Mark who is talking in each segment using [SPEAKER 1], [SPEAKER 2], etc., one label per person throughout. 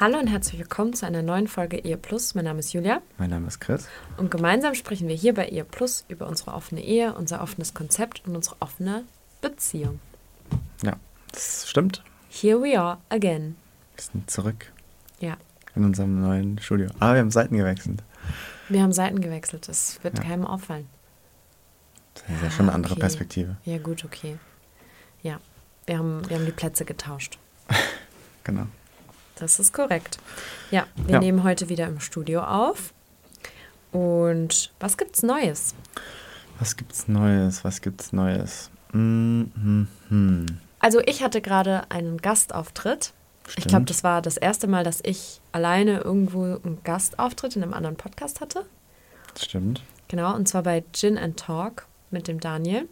[SPEAKER 1] Hallo und herzlich willkommen zu einer neuen Folge Ehe Plus. Mein Name ist Julia
[SPEAKER 2] Mein Name ist Chris.
[SPEAKER 1] und gemeinsam sprechen wir hier bei Ehe Plus über unsere offene Ehe, unser offenes Konzept und unsere offene Beziehung.
[SPEAKER 2] Ja, das stimmt.
[SPEAKER 1] Here we are again.
[SPEAKER 2] Wir sind zurück
[SPEAKER 1] Ja,
[SPEAKER 2] in unserem neuen Studio. Ah, wir haben Seiten gewechselt.
[SPEAKER 1] wir haben Seiten gewechselt. Das wird
[SPEAKER 2] Ja.
[SPEAKER 1] keinem auffallen.
[SPEAKER 2] Das ist ja schon eine andere
[SPEAKER 1] okay.
[SPEAKER 2] Perspektive.
[SPEAKER 1] Ja, gut, okay. Ja, wir haben, wir haben die Plätze getauscht.
[SPEAKER 2] Genau.
[SPEAKER 1] Das ist korrekt. Ja, wir
[SPEAKER 2] Ja.
[SPEAKER 1] nehmen heute wieder im Studio auf. Und was gibt's Neues?
[SPEAKER 2] Was gibt's Neues? Was gibt's Neues? Hm, hm, hm.
[SPEAKER 1] Also ich hatte gerade einen Gastauftritt. Ich
[SPEAKER 2] Stimmt.
[SPEAKER 1] glaube, das war das erste Mal, dass ich alleine irgendwo einen Gastauftritt in einem anderen Podcast hatte.
[SPEAKER 2] Stimmt.
[SPEAKER 1] Genau, und zwar bei Gin and Talk mit dem Daniel.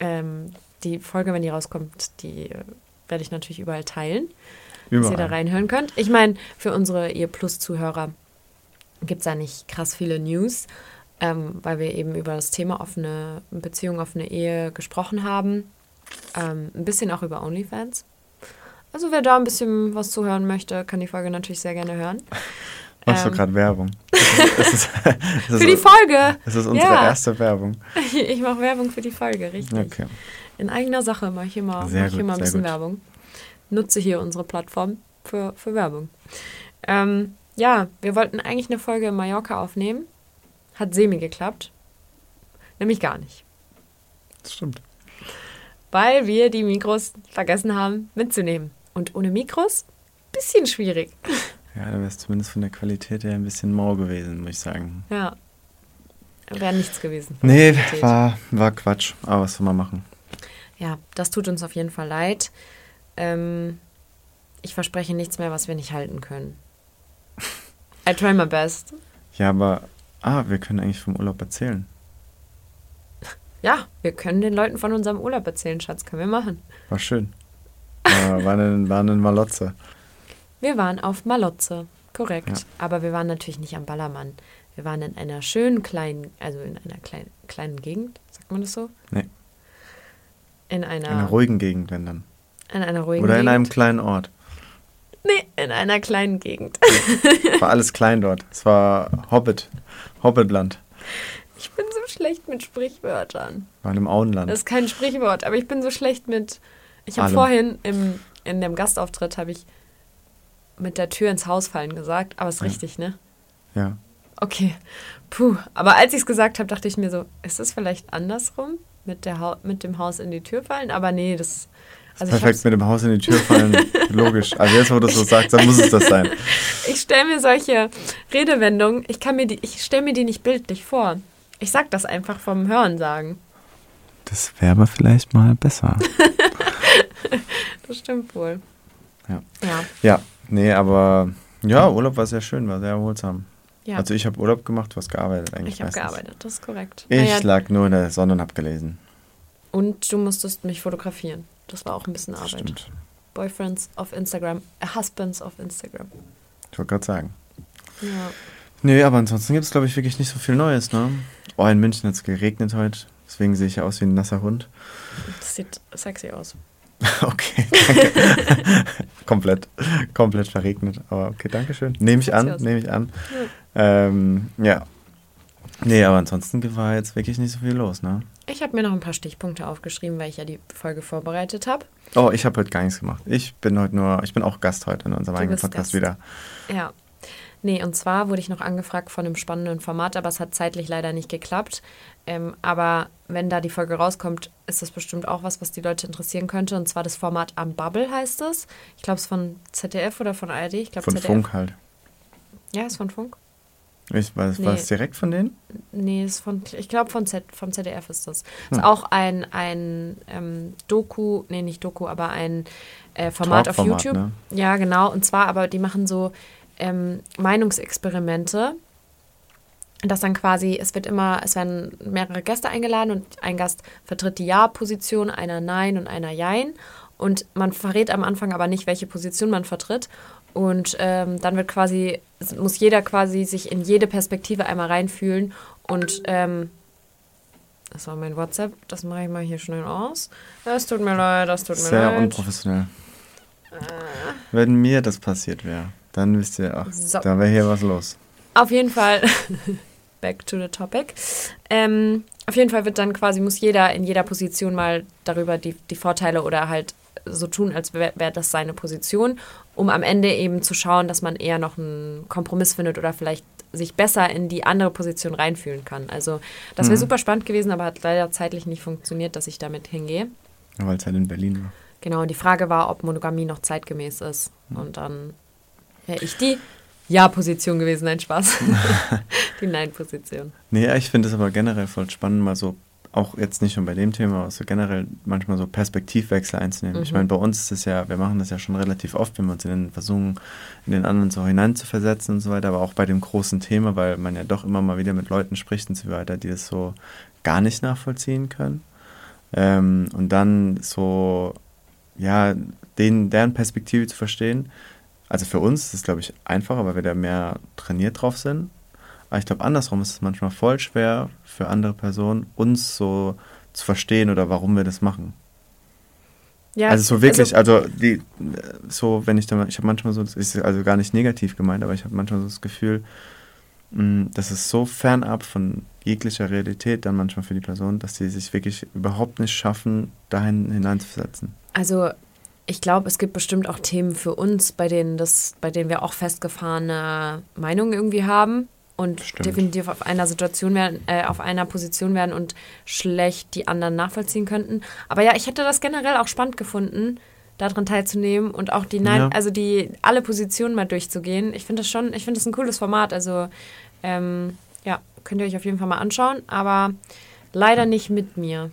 [SPEAKER 1] Ähm, die Folge, wenn die rauskommt, die äh, werde ich natürlich überall teilen, dass ihr da
[SPEAKER 2] Überall.
[SPEAKER 1] reinhören könnt. Ich meine, für unsere Ehe Plus-Zuhörer gibt es da nicht krass viele News, ähm, weil wir eben über das Thema offene Beziehung, offene Ehe gesprochen haben. Ähm, ein bisschen auch über OnlyFans. Also wer da ein bisschen was zuhören möchte, kann die Folge natürlich sehr gerne hören.
[SPEAKER 2] Machst du
[SPEAKER 1] Ähm.
[SPEAKER 2] gerade Werbung? Es ist, es ist,
[SPEAKER 1] Für die Folge!
[SPEAKER 2] Es ist unsere
[SPEAKER 1] Ja.
[SPEAKER 2] erste Werbung.
[SPEAKER 1] Ich mache Werbung für die Folge, richtig.
[SPEAKER 2] Okay.
[SPEAKER 1] In eigener Sache mache ich mal,
[SPEAKER 2] Sehr
[SPEAKER 1] mache ich
[SPEAKER 2] gut,
[SPEAKER 1] mal ein bisschen
[SPEAKER 2] gut.
[SPEAKER 1] Werbung. Nutze hier unsere Plattform für, für Werbung. Ähm, ja, wir wollten eigentlich eine Folge in Mallorca aufnehmen. Hat semi geklappt. Nämlich gar nicht.
[SPEAKER 2] Das stimmt.
[SPEAKER 1] Weil wir die Mikros vergessen haben mitzunehmen. Und ohne Mikros, bisschen schwierig.
[SPEAKER 2] Ja, da wäre es zumindest von der Qualität her ein bisschen mau gewesen, muss ich sagen.
[SPEAKER 1] Ja. Wäre nichts gewesen.
[SPEAKER 2] Nee,
[SPEAKER 1] Qualität.
[SPEAKER 2] war, war Quatsch. Aber was soll man machen?
[SPEAKER 1] Ja, das tut uns auf jeden Fall leid. Ähm, ich verspreche nichts mehr, was wir nicht halten können. I try my best.
[SPEAKER 2] Ja, aber. Ah, wir können eigentlich vom Urlaub erzählen.
[SPEAKER 1] Ja, wir können den Leuten von unserem Urlaub erzählen, Schatz. Können wir machen.
[SPEAKER 2] War schön. War, war, in, war in Malotze.
[SPEAKER 1] Wir waren auf Malotze, korrekt.
[SPEAKER 2] Ja.
[SPEAKER 1] Aber wir waren natürlich nicht am Ballermann. Wir waren in einer schönen kleinen, also in einer kleinen, kleinen Gegend, sagt man das so?
[SPEAKER 2] Nee.
[SPEAKER 1] In einer,
[SPEAKER 2] In einer ruhigen Gegend, wenn dann.
[SPEAKER 1] In einer ruhigen
[SPEAKER 2] Oder in einem
[SPEAKER 1] Gegend.
[SPEAKER 2] kleinen Ort.
[SPEAKER 1] Nee, in einer kleinen Gegend.
[SPEAKER 2] War alles klein dort. Es war Hobbit. Hobbitland.
[SPEAKER 1] Ich bin so schlecht mit Sprichwörtern.
[SPEAKER 2] War in einem Auenland.
[SPEAKER 1] Das ist kein Sprichwort, aber ich bin so schlecht mit. Ich habe vorhin im, in dem Gastauftritt habe ich mit der Tür ins Haus fallen gesagt, aber ist
[SPEAKER 2] Ja.
[SPEAKER 1] richtig, ne?
[SPEAKER 2] ja.
[SPEAKER 1] Okay. Puh. Aber als ich es gesagt habe, dachte ich mir so, ist es vielleicht andersrum? Mit, der ha mit dem Haus in die Tür fallen? Aber nee, das. Also
[SPEAKER 2] Perfekt mit dem Haus in die Tür fallen. Logisch. Also jetzt, wo du es so sagst, dann muss es das sein.
[SPEAKER 1] ich stelle mir solche Redewendungen, ich kann mir die, ich stelle mir die nicht bildlich vor. Ich sag das einfach vom Hören sagen.
[SPEAKER 2] Das wäre aber vielleicht mal besser.
[SPEAKER 1] Das stimmt wohl.
[SPEAKER 2] Ja.
[SPEAKER 1] Ja.
[SPEAKER 2] Ja, nee, aber ja, Urlaub war sehr schön, war sehr erholsam.
[SPEAKER 1] ja.
[SPEAKER 2] Also ich habe Urlaub gemacht, du hast gearbeitet eigentlich.
[SPEAKER 1] ich habe gearbeitet, das ist korrekt.
[SPEAKER 2] Ich
[SPEAKER 1] Naja,
[SPEAKER 2] lag nur in der Sonne und habe gelesen.
[SPEAKER 1] Und du musstest mich fotografieren. Das war auch ein bisschen Arbeit.
[SPEAKER 2] stimmt.
[SPEAKER 1] Boyfriends auf Instagram, äh, Husbands auf Instagram.
[SPEAKER 2] Ich wollte gerade sagen.
[SPEAKER 1] Ja.
[SPEAKER 2] Nee, aber ansonsten gibt es, glaube ich, wirklich nicht so viel Neues, ne? Oh, in München hat es geregnet heute. Deswegen sehe ich ja aus wie ein nasser Hund.
[SPEAKER 1] Das sieht sexy aus.
[SPEAKER 2] Okay, danke. komplett, komplett verregnet. Aber okay, danke schön. Nehme ich an, nehme ich an. Ähm, ja. Nee, aber ansonsten war jetzt wirklich nicht so viel los, ne?
[SPEAKER 1] Ich habe mir noch ein paar Stichpunkte aufgeschrieben, weil ich ja die Folge vorbereitet habe.
[SPEAKER 2] Oh, ich habe heute gar nichts gemacht. Ich bin heute nur, ich bin auch Gast heute in unserem
[SPEAKER 1] Du
[SPEAKER 2] eigenen Podcast
[SPEAKER 1] Gast.
[SPEAKER 2] wieder.
[SPEAKER 1] Ja. Nee, und zwar wurde ich noch angefragt von einem spannenden Format, aber es hat zeitlich leider nicht geklappt. Ähm, aber wenn da die Folge rauskommt, ist das bestimmt auch was, was die Leute interessieren könnte. Und zwar das Format Am Bubble heißt es. Ich glaube, es ist von ZDF oder von ARD. Ich glaub,
[SPEAKER 2] Von
[SPEAKER 1] ZDF.
[SPEAKER 2] Funk halt.
[SPEAKER 1] Ja, ist von Funk.
[SPEAKER 2] Ich, war,
[SPEAKER 1] Nee.
[SPEAKER 2] war es direkt von denen?
[SPEAKER 1] Nee, ist von, ich glaube, von Z, vom ZDF ist das.
[SPEAKER 2] Hm.
[SPEAKER 1] Ist auch ein, ein ähm, Doku, nee, nicht Doku, aber ein äh, Format auf YouTube.
[SPEAKER 2] ne?
[SPEAKER 1] Ja, genau. Und zwar, aber die machen so ähm, Meinungsexperimente. Das dann quasi, es wird immer, es werden mehrere Gäste eingeladen und ein Gast vertritt die Ja-Position, einer Nein und einer Jein. Und man verrät am Anfang aber nicht, welche Position man vertritt. Und ähm, dann wird quasi, muss jeder quasi sich in jede Perspektive einmal reinfühlen. Und ähm, das war mein WhatsApp, das mache ich mal hier schnell aus. Es tut mir leid, das tut mir
[SPEAKER 2] Sehr
[SPEAKER 1] leid.
[SPEAKER 2] unprofessionell. Wenn mir das passiert wäre, dann wisst ihr, ach,
[SPEAKER 1] So.
[SPEAKER 2] da wäre hier was los.
[SPEAKER 1] Auf jeden Fall, back to the topic. Ähm, auf jeden Fall wird dann quasi, muss jeder in jeder Position mal darüber die, die Vorteile oder halt so tun, als wäre wär das seine Position, um am Ende eben zu schauen, dass man eher noch einen Kompromiss findet oder vielleicht sich besser in die andere Position reinfühlen kann. Also das wäre super spannend gewesen, aber hat leider zeitlich nicht funktioniert, dass ich damit hingehe.
[SPEAKER 2] Weil es halt in Berlin war.
[SPEAKER 1] Genau, und die Frage war, ob Monogamie noch zeitgemäß ist. Und dann wäre ich die Ja-Position gewesen, nein, Spaß. die Nein-Position.
[SPEAKER 2] Nee, ich finde es aber generell voll spannend, mal so, auch jetzt nicht nur bei dem Thema, aber so generell manchmal so Perspektivwechsel einzunehmen. Ich meine, bei uns ist es ja, wir machen das ja schon relativ oft, wenn wir uns in den versuchen, in den anderen so hineinzuversetzen und so weiter, aber auch bei dem großen Thema, weil man ja doch immer mal wieder mit Leuten spricht und so weiter, die das so gar nicht nachvollziehen können. Ähm, und dann so, ja, den, deren Perspektive zu verstehen. Also für uns ist es, glaube ich, einfacher, weil wir da mehr trainiert drauf sind. Aber ich glaube, andersrum ist es manchmal voll schwer für andere Personen, uns so zu verstehen oder warum wir das machen.
[SPEAKER 1] Ja,
[SPEAKER 2] also so wirklich, also, die, so, wenn ich da, mal- ich habe manchmal so, ist also gar nicht negativ gemeint, aber ich habe manchmal so das Gefühl, mh, das ist so fernab von jeglicher Realität dann manchmal für die Person, dass sie sich wirklich überhaupt nicht schaffen, dahin hineinzusetzen.
[SPEAKER 1] Also ich glaube, es gibt bestimmt auch Themen für uns, bei denen das, bei denen wir auch festgefahrene Meinungen irgendwie haben und
[SPEAKER 2] Stimmt.
[SPEAKER 1] definitiv auf einer Situation werden, äh, auf einer Position werden und schlecht die anderen nachvollziehen könnten. Aber ja, ich hätte das generell auch spannend gefunden, daran teilzunehmen und auch die Nein,
[SPEAKER 2] Ja.
[SPEAKER 1] also die alle Positionen mal durchzugehen. Ich finde das schon, ich finde das ein cooles Format. Also ähm, ja, könnt ihr euch auf jeden Fall mal anschauen, aber leider nicht mit mir,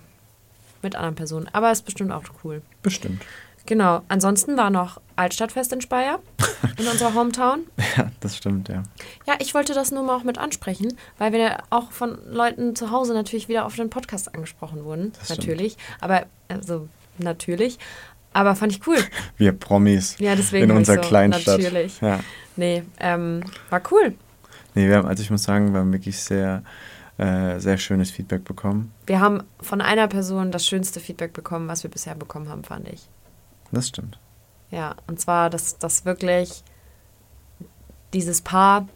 [SPEAKER 1] mit anderen Personen. Aber ist bestimmt auch cool.
[SPEAKER 2] Bestimmt.
[SPEAKER 1] Genau. Ansonsten war noch Altstadtfest in Speyer, in unserer Hometown.
[SPEAKER 2] Ja, das stimmt, ja.
[SPEAKER 1] Ja, ich wollte das nur mal auch mit ansprechen, weil wir auch von Leuten zu Hause natürlich wieder auf den Podcast angesprochen wurden.
[SPEAKER 2] Das stimmt.
[SPEAKER 1] natürlich. Aber, also, natürlich. Aber fand ich cool.
[SPEAKER 2] Wir Promis
[SPEAKER 1] Ja, deswegen
[SPEAKER 2] in unserer
[SPEAKER 1] so,
[SPEAKER 2] Kleinstadt.
[SPEAKER 1] natürlich.
[SPEAKER 2] Ja.
[SPEAKER 1] Nee, ähm, war cool.
[SPEAKER 2] Nee, wir haben, also ich muss sagen, wir haben wirklich sehr, äh, sehr schönes Feedback bekommen.
[SPEAKER 1] Wir haben von einer Person das schönste Feedback bekommen, was wir bisher bekommen haben, fand ich.
[SPEAKER 2] Das stimmt.
[SPEAKER 1] Ja, und zwar, dass das wirklich dieses Paar,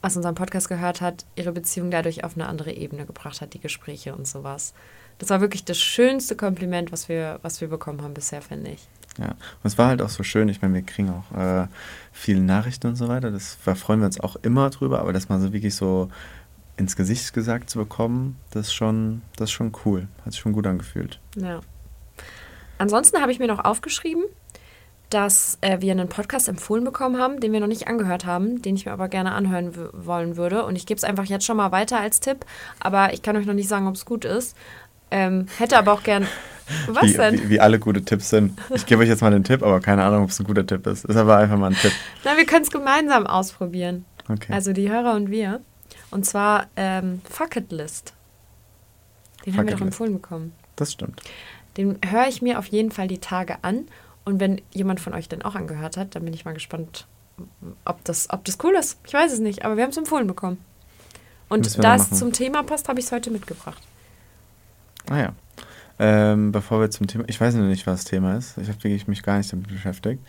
[SPEAKER 1] was unseren Podcast gehört hat, ihre Beziehung dadurch auf eine andere Ebene gebracht hat, die Gespräche und sowas. Das war wirklich das schönste Kompliment, was wir, was wir bekommen haben bisher, finde ich.
[SPEAKER 2] Ja, und es war halt auch so schön. Ich meine, wir kriegen auch äh, viele Nachrichten und so weiter. Das da freuen wir uns auch immer drüber, aber das mal so wirklich so ins Gesicht gesagt zu bekommen, das ist schon, das ist schon cool. Hat sich schon gut angefühlt.
[SPEAKER 1] Ja. Ansonsten habe ich mir noch aufgeschrieben, dass äh, wir einen Podcast empfohlen bekommen haben, den wir noch nicht angehört haben, den ich mir aber gerne anhören wollen würde. Und ich gebe es einfach jetzt schon mal weiter als Tipp, aber ich kann euch noch nicht sagen, ob es gut ist. Ähm, hätte aber auch gern. Was
[SPEAKER 2] wie,
[SPEAKER 1] denn?
[SPEAKER 2] Wie, wie alle gute Tipps sind. Ich gebe euch jetzt mal den Tipp, aber keine Ahnung, ob es ein guter Tipp ist. Ist aber einfach mal ein Tipp.
[SPEAKER 1] Na, wir können es gemeinsam ausprobieren.
[SPEAKER 2] Okay.
[SPEAKER 1] Also die Hörer und wir. Und zwar ähm, Fuck It List. Den haben wir
[SPEAKER 2] Fuck
[SPEAKER 1] doch empfohlen bekommen.
[SPEAKER 2] das stimmt.
[SPEAKER 1] Den höre ich mir auf jeden Fall die Tage an. Und wenn jemand von euch den auch angehört hat, dann bin ich mal gespannt, ob das, ob das cool ist. Ich weiß es nicht, aber wir haben es empfohlen bekommen. Und da es zum Thema passt, habe ich es heute mitgebracht.
[SPEAKER 2] Ah ja. Ähm, bevor wir zum Thema, ich weiß noch nicht, was das Thema ist. Ich habe wirklich mich gar nicht damit beschäftigt.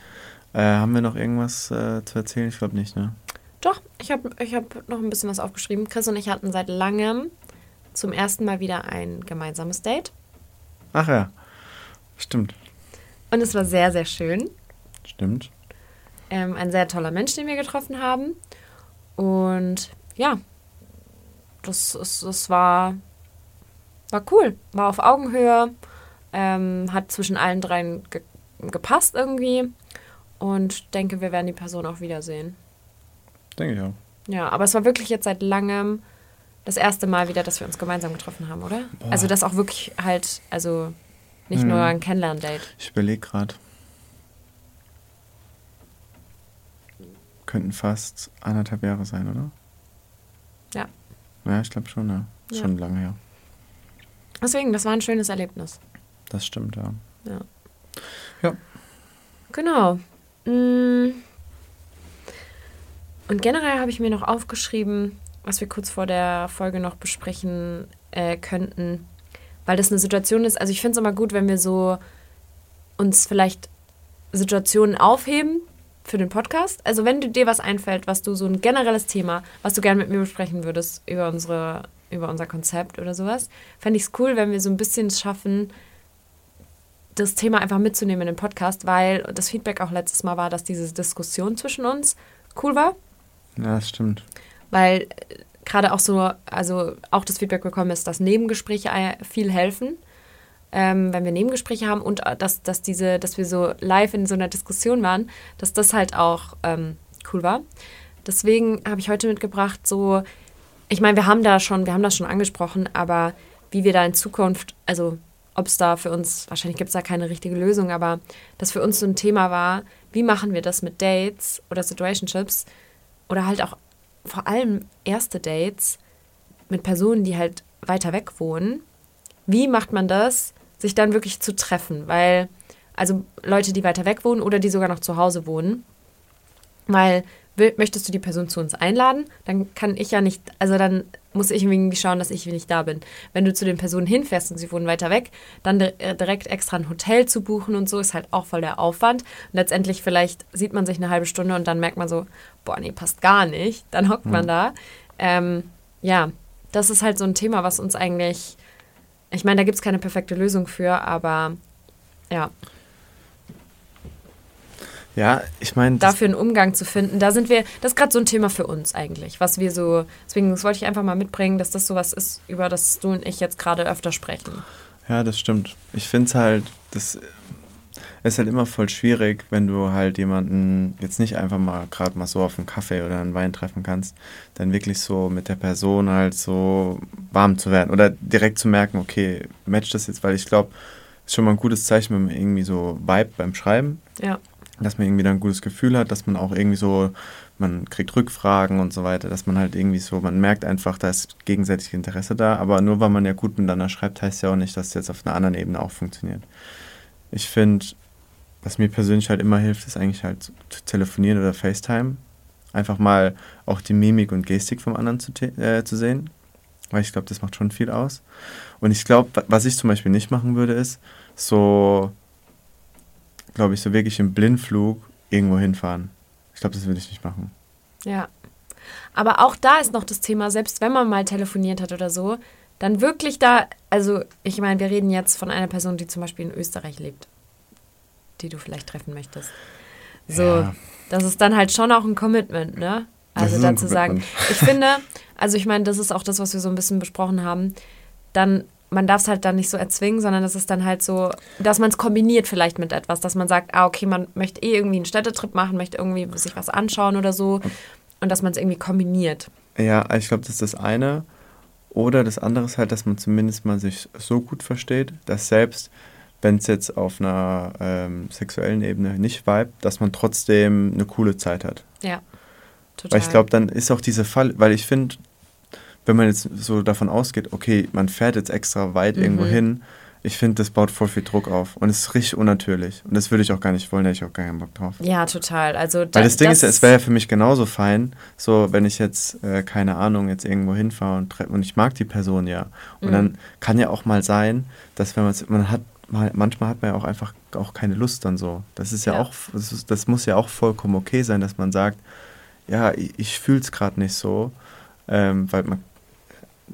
[SPEAKER 2] Äh, haben wir noch irgendwas äh, zu erzählen? Ich glaube nicht, ne?
[SPEAKER 1] Doch, ich habe ich hab noch ein bisschen was aufgeschrieben. Chris und ich hatten seit langem zum ersten Mal wieder ein gemeinsames Date.
[SPEAKER 2] Ach ja. Stimmt.
[SPEAKER 1] Und es war sehr, sehr schön.
[SPEAKER 2] Stimmt.
[SPEAKER 1] Ähm, ein sehr toller Mensch, den wir getroffen haben. Und ja, das, ist, das war, war cool. War auf Augenhöhe, ähm, hat zwischen allen dreien ge gepasst irgendwie. Und denke, wir werden die Person auch wiedersehen.
[SPEAKER 2] Denke ich auch.
[SPEAKER 1] Ja, aber es war wirklich jetzt seit langem das erste Mal wieder, dass wir uns gemeinsam getroffen haben, oder? Boah. Also das auch wirklich halt, also nicht hm. nur ein Kennenlern-Date.
[SPEAKER 2] Ich überlege gerade. Könnten fast anderthalb Jahre sein, oder?
[SPEAKER 1] Ja.
[SPEAKER 2] Ja, ich glaube schon, ja. ja. Schon lange her.
[SPEAKER 1] Deswegen, das war ein schönes Erlebnis.
[SPEAKER 2] Das stimmt, ja.
[SPEAKER 1] Ja.
[SPEAKER 2] Ja.
[SPEAKER 1] Genau. Mm. Und generell habe ich mir noch aufgeschrieben, was wir kurz vor der Folge noch besprechen äh, könnten, weil das eine Situation ist. Also ich finde es immer gut, wenn wir so uns vielleicht Situationen aufheben für den Podcast. Also wenn dir was einfällt, was du so ein generelles Thema, was du gerne mit mir besprechen würdest über unsere über unser Konzept oder sowas, fände ich es cool, wenn wir so ein bisschen schaffen, das Thema einfach mitzunehmen in den Podcast, weil das Feedback auch letztes Mal war, dass diese Diskussion zwischen uns cool war.
[SPEAKER 2] Ja, das stimmt.
[SPEAKER 1] Weil gerade auch so, also auch das Feedback bekommen ist, dass Nebengespräche viel helfen, ähm, wenn wir Nebengespräche haben und äh, dass, dass diese, dass wir so live in so einer Diskussion waren, dass das halt auch ähm, cool war. Deswegen habe ich heute mitgebracht, so, ich meine, wir haben da schon, wir haben das schon angesprochen, aber wie wir da in Zukunft, also ob es da für uns, wahrscheinlich gibt es da keine richtige Lösung, aber das für uns so ein Thema war, wie machen wir das mit Dates oder Situationships oder halt auch vor allem erste Dates mit Personen, die halt weiter weg wohnen. Wie macht man das, sich dann wirklich zu treffen? Weil, also Leute, die weiter weg wohnen oder die sogar noch zu Hause wohnen. Weil, möchtest du die Person zu uns einladen? Dann kann ich ja nicht, also dann muss ich irgendwie schauen, dass ich nicht da bin. Wenn du zu den Personen hinfährst und sie wohnen weiter weg, dann äh, direkt extra ein Hotel zu buchen und so ist halt auch voll der Aufwand. Und letztendlich vielleicht sieht man sich eine halbe Stunde und dann merkt man so, boah, nee, passt gar nicht. Dann hockt mhm. man da. Ähm, ja, das ist halt so ein Thema, was uns eigentlich, ich meine, da gibt es keine perfekte Lösung für, aber ja.
[SPEAKER 2] Ja, ich meine.
[SPEAKER 1] Dafür einen Umgang zu finden, da sind wir, das ist gerade so ein Thema für uns eigentlich, was wir so, deswegen das wollte ich einfach mal mitbringen, dass das sowas ist, über das du und ich jetzt gerade öfter sprechen.
[SPEAKER 2] Ja, das stimmt. Ich finde es halt, das ist halt immer voll schwierig, wenn du halt jemanden jetzt nicht einfach mal gerade mal so auf einen Kaffee oder einen Wein treffen kannst, dann wirklich so mit der Person halt so warm zu werden oder direkt zu merken, okay, matcht das jetzt, weil ich glaube, ist schon mal ein gutes Zeichen, wenn man irgendwie so Vibe beim Schreiben.
[SPEAKER 1] Ja
[SPEAKER 2] dass man irgendwie dann ein gutes Gefühl hat, dass man auch irgendwie so, man kriegt Rückfragen und so weiter, dass man halt irgendwie so, man merkt einfach, da ist gegenseitig Interesse da, aber nur weil man ja gut miteinander schreibt, heißt ja auch nicht, dass es jetzt auf einer anderen Ebene auch funktioniert. Ich finde, was mir persönlich halt immer hilft, ist eigentlich halt zu telefonieren oder FaceTime. Einfach mal auch die Mimik und Gestik vom anderen zu, äh, zu sehen, weil ich glaube, das macht schon viel aus. Und ich glaube, was ich zum Beispiel nicht machen würde, ist so glaube ich, so wirklich im Blindflug irgendwo hinfahren. Ich glaube, das würde ich nicht machen.
[SPEAKER 1] Ja. Aber auch da ist noch das Thema, selbst wenn man mal telefoniert hat oder so, dann wirklich da, also ich meine, wir reden jetzt von einer Person, die zum Beispiel in Österreich lebt, die du vielleicht treffen möchtest. So, ja. das ist dann halt schon auch ein Commitment, ne? Also dazu sagen, ich finde, also ich meine, das ist auch das, was wir so ein bisschen besprochen haben, dann man darf es halt dann nicht so erzwingen, sondern es ist dann halt so, dass man es kombiniert vielleicht mit etwas, dass man sagt, ah, okay, man möchte eh irgendwie einen Städtetrip machen, möchte irgendwie sich was anschauen oder so und dass man es irgendwie kombiniert.
[SPEAKER 2] Ja, ich glaube, das ist das eine. Oder das andere ist halt, dass man zumindest mal sich so gut versteht, dass selbst wenn es jetzt auf einer ähm, sexuellen Ebene nicht vibe, dass man trotzdem eine coole Zeit hat.
[SPEAKER 1] Ja,
[SPEAKER 2] total. Weil ich glaube, dann ist auch diese Fall, weil ich finde, wenn man jetzt so davon ausgeht, okay, man fährt jetzt extra weit mhm. irgendwo hin, ich finde, das baut voll viel Druck auf und es ist richtig unnatürlich. Und das würde ich auch gar nicht wollen, da hätte ich auch gar keinen Bock drauf.
[SPEAKER 1] Ja, total. Also
[SPEAKER 2] da, Weil das Ding das ist, es wäre ja für mich genauso fein, so wenn ich jetzt, äh, keine Ahnung, jetzt irgendwo hinfahre und, und ich mag die Person ja. Und mhm. dann kann ja auch mal sein, dass wenn man man hat, mal, manchmal hat man ja auch einfach auch keine Lust dann so. Das ist ja, ja. auch, das, ist, das, muss ja auch vollkommen okay sein, dass man sagt, ja, ich, ich fühle es gerade nicht so. Ähm, weil man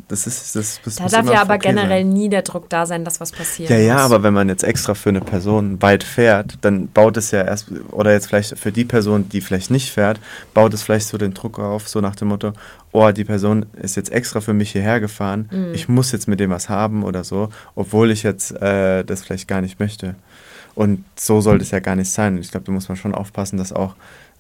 [SPEAKER 2] das ist das, das
[SPEAKER 1] Da darf ja aber generell sein. nie der Druck da sein, dass was passiert.
[SPEAKER 2] Ja, ja, aber wenn man jetzt extra für eine Person weit fährt, dann baut es ja erst, oder jetzt vielleicht für die Person, die vielleicht nicht fährt, baut es vielleicht so den Druck auf, so nach dem Motto, oh, die Person ist jetzt extra für mich hierher gefahren, mhm. ich muss jetzt mit dem was haben oder so, obwohl ich jetzt äh, das vielleicht gar nicht möchte. Und so sollte es ja gar nicht sein. Ich glaube, da muss man schon aufpassen, dass auch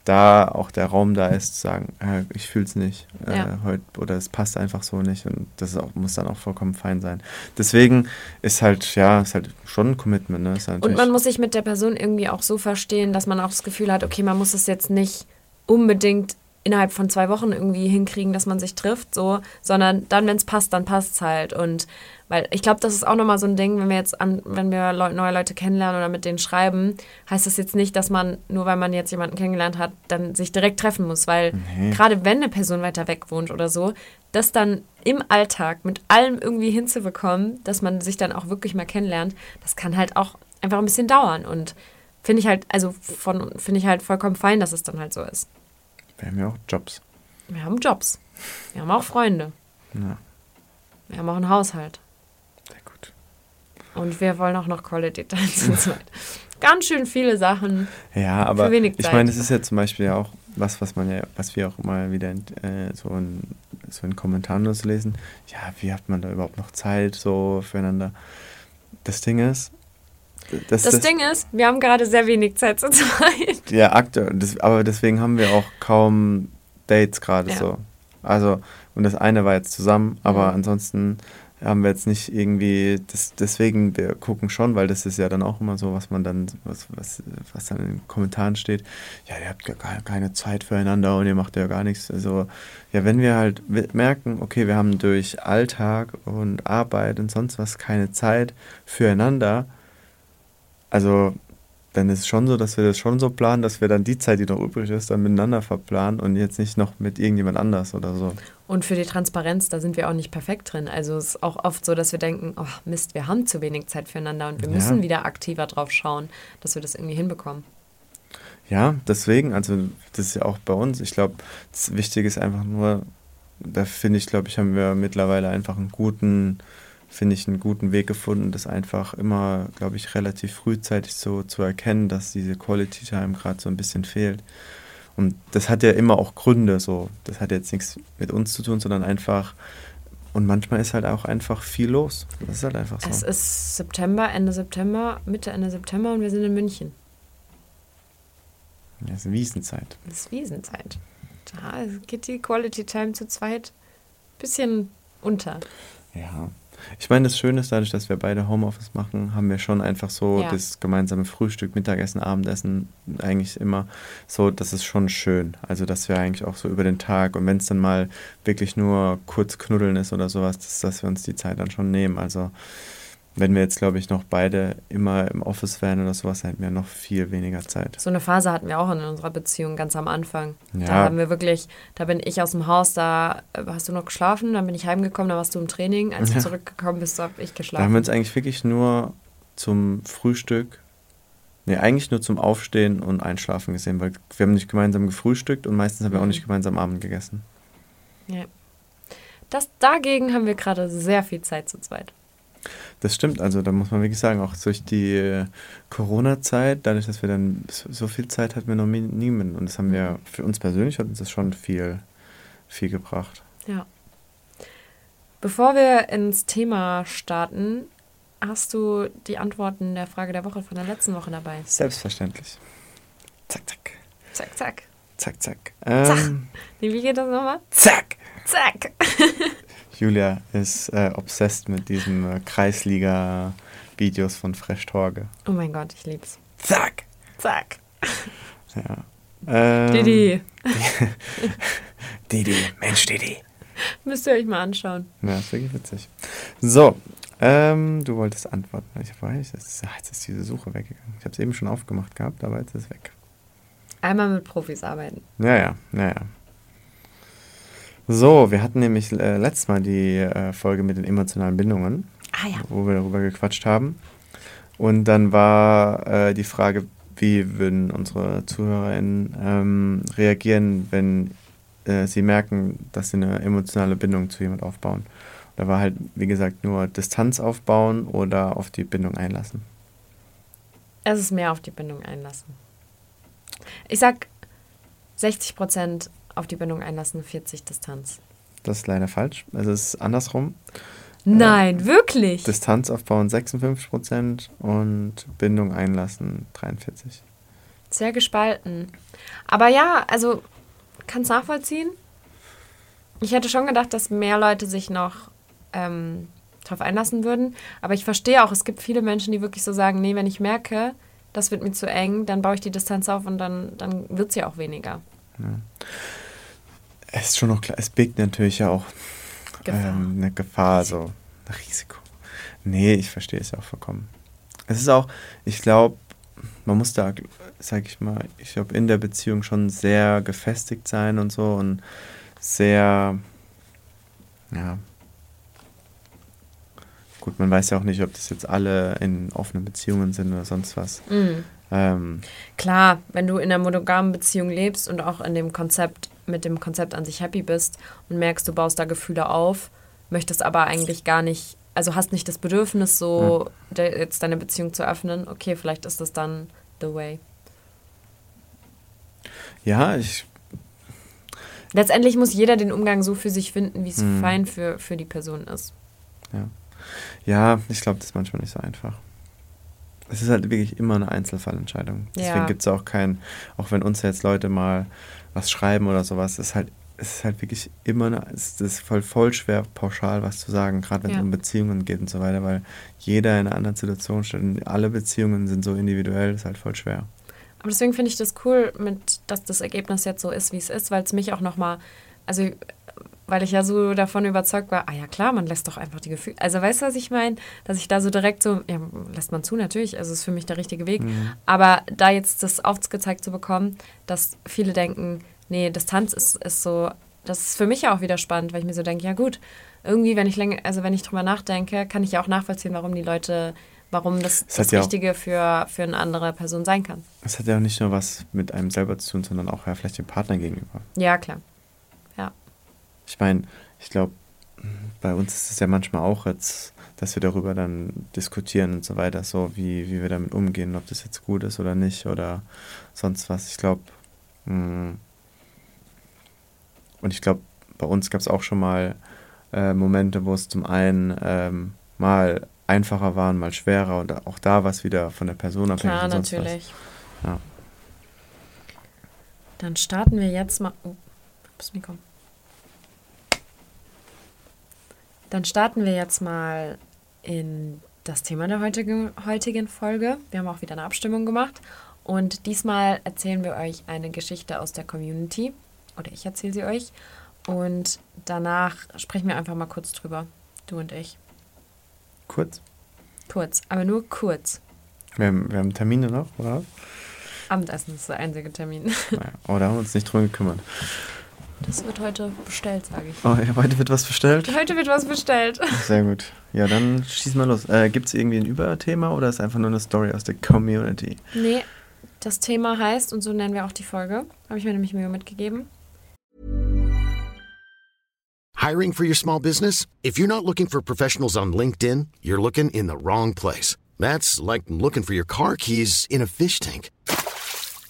[SPEAKER 2] da auch der Raum da ist, zu sagen, äh, ich fühle es nicht äh, ja. heute oder es passt einfach so nicht und das auch, muss dann auch vollkommen fein sein. Deswegen ist halt, ja, ist halt schon ein Commitment. Ne?
[SPEAKER 1] Halt und man muss sich mit der Person irgendwie auch so verstehen, dass man auch das Gefühl hat, okay, man muss es jetzt nicht unbedingt innerhalb von zwei Wochen irgendwie hinkriegen, dass man sich trifft, so, sondern dann, wenn es passt, dann passt es halt. Und weil ich glaube, das ist auch nochmal so ein Ding, wenn wir jetzt an, wenn wir Leu neue Leute kennenlernen oder mit denen schreiben, heißt das jetzt nicht, dass man, nur weil man jetzt jemanden kennengelernt hat, dann sich direkt treffen muss. Weil mhm. gerade wenn eine Person weiter weg wohnt oder so, das dann im Alltag mit allem irgendwie hinzubekommen, dass man sich dann auch wirklich mal kennenlernt, das kann halt auch einfach ein bisschen dauern. Und finde ich halt, also von finde ich halt vollkommen fein, dass es dann halt so ist.
[SPEAKER 2] Wir haben ja auch Jobs.
[SPEAKER 1] Wir haben Jobs. Wir haben auch Freunde. Ja. Wir haben auch einen Haushalt. Und wir wollen auch noch Quality Time zu zweit. Ganz schön viele Sachen.
[SPEAKER 2] Ja, aber ich meine, es ist ja zum Beispiel ja auch was, was man ja, was wir auch immer wieder äh, so, in, so in Kommentaren nur lesen. Ja, wie hat man da überhaupt noch Zeit so füreinander? Das Ding ist,
[SPEAKER 1] das, das, das, Ding ist, wir haben gerade sehr wenig Zeit zu zweit.
[SPEAKER 2] Ja, aktuell. aber deswegen haben wir auch kaum Dates gerade ja. so. Also, und das eine war jetzt zusammen, aber mhm. ansonsten haben wir jetzt nicht irgendwie, das, deswegen, wir gucken schon, weil das ist ja dann auch immer so, was man dann, was, was, was dann in den Kommentaren steht, ja, ihr habt gar keine Zeit füreinander und ihr macht ja gar nichts. Also, ja, wenn wir halt merken, okay, wir haben durch Alltag und Arbeit und sonst was keine Zeit füreinander, also dann ist es schon so, dass wir das schon so planen, dass wir dann die Zeit, die noch übrig ist, dann miteinander verplanen und jetzt nicht noch mit irgendjemand anders oder so.
[SPEAKER 1] Und für die Transparenz, da sind wir auch nicht perfekt drin. Also es ist auch oft so, dass wir denken, oh Mist, wir haben zu wenig Zeit füreinander und wir ja. müssen wieder aktiver drauf schauen, dass wir das irgendwie hinbekommen.
[SPEAKER 2] Ja, deswegen, also das ist ja auch bei uns. Ich glaube, das Wichtige ist einfach nur, da finde ich, glaube ich, haben wir mittlerweile einfach einen guten finde ich, einen guten Weg gefunden, das einfach immer, glaube ich, relativ frühzeitig so zu erkennen, dass diese Quality Time gerade so ein bisschen fehlt. Und das hat ja immer auch Gründe, so. Das hat jetzt nichts mit uns zu tun, sondern einfach, und manchmal ist halt auch einfach viel los. Das ist halt einfach so.
[SPEAKER 1] Es ist September, Ende September, Mitte, Ende September und wir sind in München.
[SPEAKER 2] Ja, es ist Wiesenzeit.
[SPEAKER 1] Es ist Wiesenzeit. Da geht die Quality Time zu zweit ein bisschen unter.
[SPEAKER 2] Ja, ich meine, das Schöne ist, dadurch, dass wir beide Homeoffice machen, haben wir schon einfach so ja. das gemeinsame Frühstück, Mittagessen, Abendessen eigentlich immer so, das ist schon schön. Also, dass wir eigentlich auch so über den Tag und wenn es dann mal wirklich nur kurz knuddeln ist oder sowas, dass, dass wir uns die Zeit dann schon nehmen. Also, wenn wir jetzt, glaube ich, noch beide immer im Office wären oder sowas, hätten wir noch viel weniger Zeit.
[SPEAKER 1] So eine Phase hatten wir auch in unserer Beziehung ganz am Anfang. Ja. Da haben wir wirklich, da bin ich aus dem Haus, da äh, hast du noch geschlafen, dann bin ich heimgekommen, da warst du im Training. Als ja. du zurückgekommen bist, habe ich geschlafen.
[SPEAKER 2] Da haben wir uns eigentlich wirklich nur zum Frühstück, nee, eigentlich nur zum Aufstehen und Einschlafen gesehen, weil wir haben nicht gemeinsam gefrühstückt und meistens haben wir auch nicht mhm. gemeinsam Abend gegessen.
[SPEAKER 1] Ja. Das, dagegen haben wir gerade sehr viel Zeit zu zweit.
[SPEAKER 2] Das stimmt, also da muss man wirklich sagen, auch durch die äh, Corona-Zeit, dadurch, dass wir dann so viel Zeit hatten wir noch niemanden. Und das haben wir, für uns persönlich hat uns das schon viel, viel gebracht.
[SPEAKER 1] Ja. Bevor wir ins Thema starten, hast du die Antworten der Frage der Woche von der letzten Woche dabei?
[SPEAKER 2] Selbstverständlich. Zack, zack.
[SPEAKER 1] Zack, zack.
[SPEAKER 2] Zack, zack.
[SPEAKER 1] Ähm, zack. Wie geht das nochmal?
[SPEAKER 2] Zack.
[SPEAKER 1] Zack.
[SPEAKER 2] Julia ist äh, obsessed mit diesen äh, Kreisliga-Videos von Fresh Torge.
[SPEAKER 1] Oh mein Gott, ich lieb's.
[SPEAKER 2] Zack!
[SPEAKER 1] Zack!
[SPEAKER 2] Ja.
[SPEAKER 1] Ähm, Didi.
[SPEAKER 2] Didi, Mensch, Didi.
[SPEAKER 1] Müsst ihr euch mal anschauen.
[SPEAKER 2] Ja, ist wirklich witzig. So, ähm, du wolltest antworten. Ich weiß, jetzt ist diese Suche weggegangen. Ich habe es eben schon aufgemacht gehabt, aber jetzt ist es weg.
[SPEAKER 1] Einmal mit Profis arbeiten.
[SPEAKER 2] Ja, ja, ja, ja. So, wir hatten nämlich äh, letztes Mal die äh, Folge mit den emotionalen Bindungen,
[SPEAKER 1] ah, ja.
[SPEAKER 2] wo wir darüber gequatscht haben. Und dann war äh, die Frage, wie würden unsere ZuhörerInnen ähm, reagieren, wenn äh, sie merken, dass sie eine emotionale Bindung zu jemand aufbauen. Da war halt, wie gesagt, nur Distanz aufbauen oder auf die Bindung einlassen.
[SPEAKER 1] Es ist mehr auf die Bindung einlassen. Ich sag 60 Prozent auf die Bindung einlassen, 40 Distanz.
[SPEAKER 2] Das ist leider falsch. Es ist andersrum.
[SPEAKER 1] Nein, äh, wirklich.
[SPEAKER 2] Distanz aufbauen 56 Prozent und Bindung einlassen 43.
[SPEAKER 1] Sehr gespalten. Aber ja, also kann es nachvollziehen. Ich hätte schon gedacht, dass mehr Leute sich noch ähm, darauf einlassen würden. Aber ich verstehe auch, es gibt viele Menschen, die wirklich so sagen, nee, wenn ich merke, das wird mir zu eng, dann baue ich die Distanz auf und dann, dann wird es ja auch weniger. Ja.
[SPEAKER 2] Es ist schon noch klar, es birgt natürlich ja auch. Ähm, eine Gefahr, so ein Risiko. Nee, ich verstehe es ja auch vollkommen. Es ist auch, ich glaube, man muss da, sag ich mal, ich glaube, in der Beziehung schon sehr gefestigt sein und so und sehr, ja, gut, man weiß ja auch nicht, ob das jetzt alle in offenen Beziehungen sind oder sonst was. Mhm.
[SPEAKER 1] Ähm, Klar, wenn du in einer monogamen Beziehung lebst und auch in dem Konzept, mit dem Konzept an sich happy bist und merkst, du baust da Gefühle auf, möchtest aber eigentlich gar nicht, also hast nicht das Bedürfnis, so mhm. de, jetzt deine Beziehung zu öffnen, okay, vielleicht ist das dann the way.
[SPEAKER 2] Ja, ich.
[SPEAKER 1] Letztendlich muss jeder den Umgang so für sich finden, wie es mhm. fein für, für die Person ist.
[SPEAKER 2] Ja. Ja, ich glaube, das ist manchmal nicht so einfach. Es ist halt wirklich immer eine Einzelfallentscheidung. Deswegen ja. gibt es auch kein, auch wenn uns jetzt Leute mal was schreiben oder sowas, ist halt, es ist halt wirklich immer eine, es ist voll, voll schwer, pauschal was zu sagen, gerade wenn es ja. um Beziehungen geht und so weiter, weil jeder in einer anderen Situation steht und alle Beziehungen sind so individuell, ist halt voll schwer.
[SPEAKER 1] Aber deswegen finde ich das cool, mit, dass das Ergebnis jetzt so ist, wie es ist, weil es mich auch nochmal, also weil ich ja so davon überzeugt war, ah ja klar, man lässt doch einfach die Gefühle. Also weißt du, was ich meine? Dass ich da so direkt so, ja, lässt man zu, natürlich, also ist für mich der richtige Weg. Mhm. Aber da jetzt das aufgezeigt zu bekommen, dass viele denken, nee, Distanz ist, ist so, das ist für mich ja auch wieder spannend, weil ich mir so denke, ja gut, irgendwie, wenn ich länger, also wenn ich drüber nachdenke, kann ich ja auch nachvollziehen, warum die Leute warum das das, das Richtige ja für, für eine andere Person sein kann.
[SPEAKER 2] Es hat ja auch nicht nur was mit einem selber zu tun, sondern auch ja vielleicht dem Partner gegenüber.
[SPEAKER 1] Ja, klar.
[SPEAKER 2] Ich meine, ich glaube, bei uns ist es ja manchmal auch jetzt, dass wir darüber dann diskutieren und so weiter, so wie, wie wir damit umgehen, ob das jetzt gut ist oder nicht oder sonst was. Ich glaube, mm, und ich glaube, bei uns gab es auch schon mal äh, Momente, wo es zum einen ähm, mal einfacher waren, mal schwerer und auch da war es wieder von der Person abhängig. Klar, natürlich. Was. Ja.
[SPEAKER 1] Dann starten wir jetzt mal. Oh, das Mikro. Dann starten wir jetzt mal in das Thema der heutigen, heutigen Folge. Wir haben auch wieder eine Abstimmung gemacht. Und diesmal erzählen wir euch eine Geschichte aus der Community. Oder ich erzähle sie euch. Und danach sprechen wir einfach mal kurz drüber. Du und ich.
[SPEAKER 2] Kurz?
[SPEAKER 1] Kurz, aber nur kurz.
[SPEAKER 2] Wir haben, wir haben Termine noch, oder?
[SPEAKER 1] Abendessen ist der einzige Termin.
[SPEAKER 2] Naja, aber da haben wir uns nicht drum gekümmert.
[SPEAKER 1] Das wird heute bestellt, sage ich.
[SPEAKER 2] Oh, ja, heute wird was bestellt?
[SPEAKER 1] Heute wird was bestellt.
[SPEAKER 2] Sehr gut. Ja, dann schieß mal los. Äh, Gibt es irgendwie ein Überthema oder ist einfach nur eine Story aus der Community?
[SPEAKER 1] Nee, das Thema heißt, und so nennen wir auch die Folge, habe ich mir nämlich Mühe mitgegeben.
[SPEAKER 3] Hiring for your small business? If you're not looking for professionals on LinkedIn, you're looking in the wrong place. That's like looking for your car keys in a fish tank.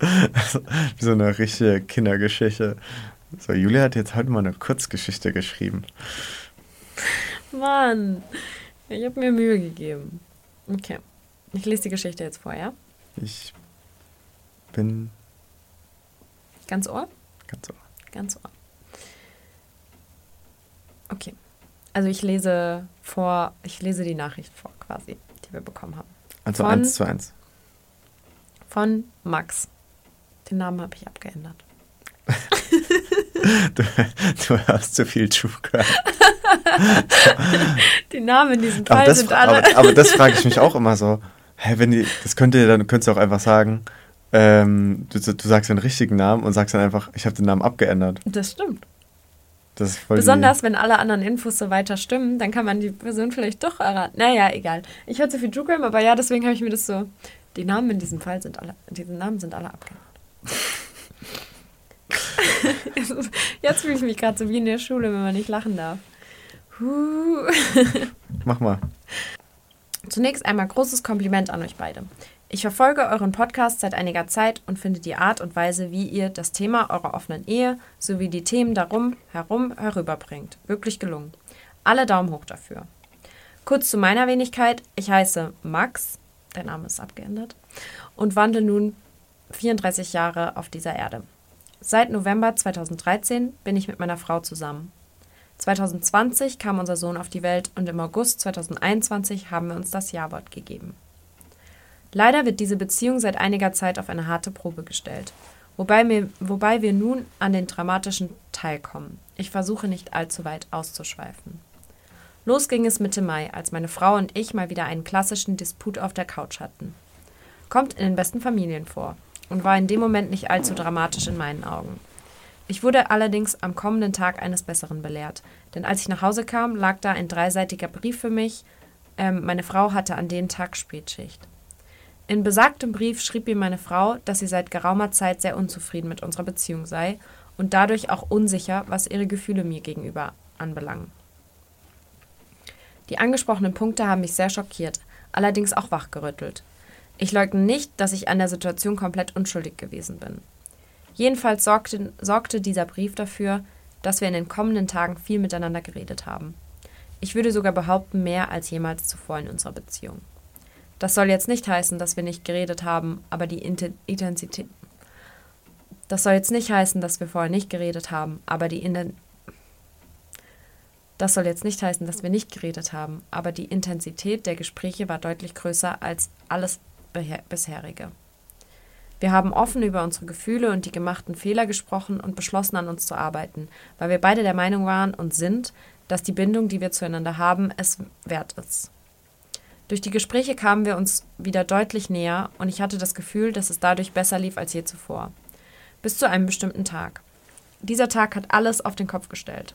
[SPEAKER 2] Wie so eine richtige Kindergeschichte. So, Julia hat jetzt heute mal eine Kurzgeschichte geschrieben.
[SPEAKER 1] Mann, ich habe mir Mühe gegeben. Okay, ich lese die Geschichte jetzt vor, ja?
[SPEAKER 2] Ich bin.
[SPEAKER 1] Ganz Ohr?
[SPEAKER 2] Ganz Ohr.
[SPEAKER 1] Ganz Ohr. Okay. Also ich lese vor, ich lese die Nachricht vor, quasi, die wir bekommen haben.
[SPEAKER 2] Also von, eins zu eins.
[SPEAKER 1] Von Max. Den Namen habe ich abgeändert.
[SPEAKER 2] du, du hast zu viel True Crime.
[SPEAKER 1] die Namen in diesem Fall
[SPEAKER 2] aber das,
[SPEAKER 1] sind alle.
[SPEAKER 2] Aber, aber das frage ich mich auch immer so. Hä, wenn die, das könnt ihr dann könntest du auch einfach sagen, ähm, du, du sagst den richtigen Namen und sagst dann einfach, ich habe den Namen abgeändert.
[SPEAKER 1] Das stimmt.
[SPEAKER 2] Das ist voll
[SPEAKER 1] Besonders wenn alle anderen Infos so weiter stimmen, dann kann man die Person vielleicht doch erraten. Naja, egal. Ich höre zu viel True Crime, aber ja, deswegen habe ich mir das so. Die Namen in diesem Fall sind alle, diese Namen sind alle abgeändert. Jetzt fühle ich mich gerade so wie in der Schule, wenn man nicht lachen darf. Huh.
[SPEAKER 2] Mach mal.
[SPEAKER 1] Zunächst einmal großes Kompliment an euch beide. Ich verfolge euren Podcast seit einiger Zeit und finde die Art und Weise, wie ihr das Thema eurer offenen Ehe sowie die Themen darum herum herüberbringt, wirklich gelungen. Alle Daumen hoch dafür. Kurz zu meiner Wenigkeit. Ich heiße Max, der Name ist abgeändert, und wandle nun 34 Jahre auf dieser Erde. Seit November 2013 bin ich mit meiner Frau zusammen. 2020 kam unser Sohn auf die Welt und im August 2021 haben wir uns das Ja-Wort gegeben. Leider wird diese Beziehung seit einiger Zeit auf eine harte Probe gestellt, wobei wir, wobei wir nun an den dramatischen Teil kommen. Ich versuche nicht allzu weit auszuschweifen. Los ging es Mitte Mai, als meine Frau und ich mal wieder einen klassischen Disput auf der Couch hatten. Kommt in den besten Familien vor und war in dem Moment nicht allzu dramatisch in meinen Augen. Ich wurde allerdings am kommenden Tag eines Besseren belehrt, denn als ich nach Hause kam, lag da ein dreiseitiger Brief für mich. Ähm, meine Frau hatte an dem Tag Spätschicht. In besagtem Brief schrieb mir meine Frau, dass sie seit geraumer Zeit sehr unzufrieden mit unserer Beziehung sei und dadurch auch unsicher, was ihre Gefühle mir gegenüber anbelangen. Die angesprochenen Punkte haben mich sehr schockiert, allerdings auch wachgerüttelt. Ich leugne nicht, dass ich an der Situation komplett unschuldig gewesen bin. Jedenfalls sorgte, sorgte dieser Brief dafür, dass wir in den kommenden Tagen viel miteinander geredet haben. Ich würde sogar behaupten, mehr als jemals zuvor in unserer Beziehung. Das soll jetzt nicht heißen, dass wir nicht geredet haben, aber die Intensität. Das soll jetzt nicht heißen, dass wir vorher nicht geredet haben, aber die Inten Das soll jetzt nicht heißen, dass wir nicht geredet haben, aber die Intensität der Gespräche war deutlich größer als alles bisherige. Wir haben offen über unsere Gefühle und die gemachten Fehler gesprochen und beschlossen, an uns zu arbeiten, weil wir beide der Meinung waren und sind, dass die Bindung, die wir zueinander haben, es wert ist. Durch die Gespräche kamen wir uns wieder deutlich näher und ich hatte das Gefühl, dass es dadurch besser lief als je zuvor. Bis zu einem bestimmten Tag. Dieser Tag hat alles auf den Kopf gestellt.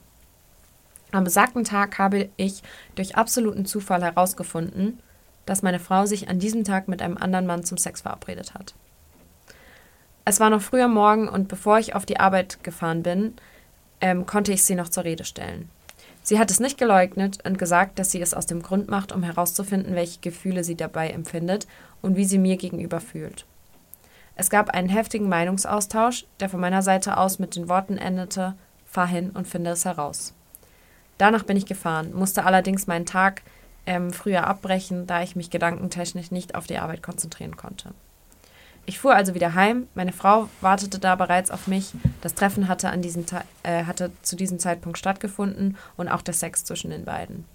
[SPEAKER 1] Am besagten Tag habe ich durch absoluten Zufall herausgefunden, dass meine Frau sich an diesem Tag mit einem anderen Mann zum Sex verabredet hat. Es war noch früher Morgen und bevor ich auf die Arbeit gefahren bin, ähm, konnte ich sie noch zur Rede stellen. Sie hat es nicht geleugnet und gesagt, dass sie es aus dem Grund macht, um herauszufinden, welche Gefühle sie dabei empfindet und wie sie mir gegenüber fühlt. Es gab einen heftigen Meinungsaustausch, der von meiner Seite aus mit den Worten endete: Fahr hin und finde es heraus. Danach bin ich gefahren, musste allerdings meinen Tag ähm, früher abbrechen, da ich mich gedankentechnisch nicht auf die Arbeit konzentrieren konnte. Ich fuhr also wieder heim. Meine Frau wartete da bereits auf mich. Das Treffen hatte, an diesem äh, hatte zu diesem Zeitpunkt stattgefunden und auch der Sex zwischen den beiden.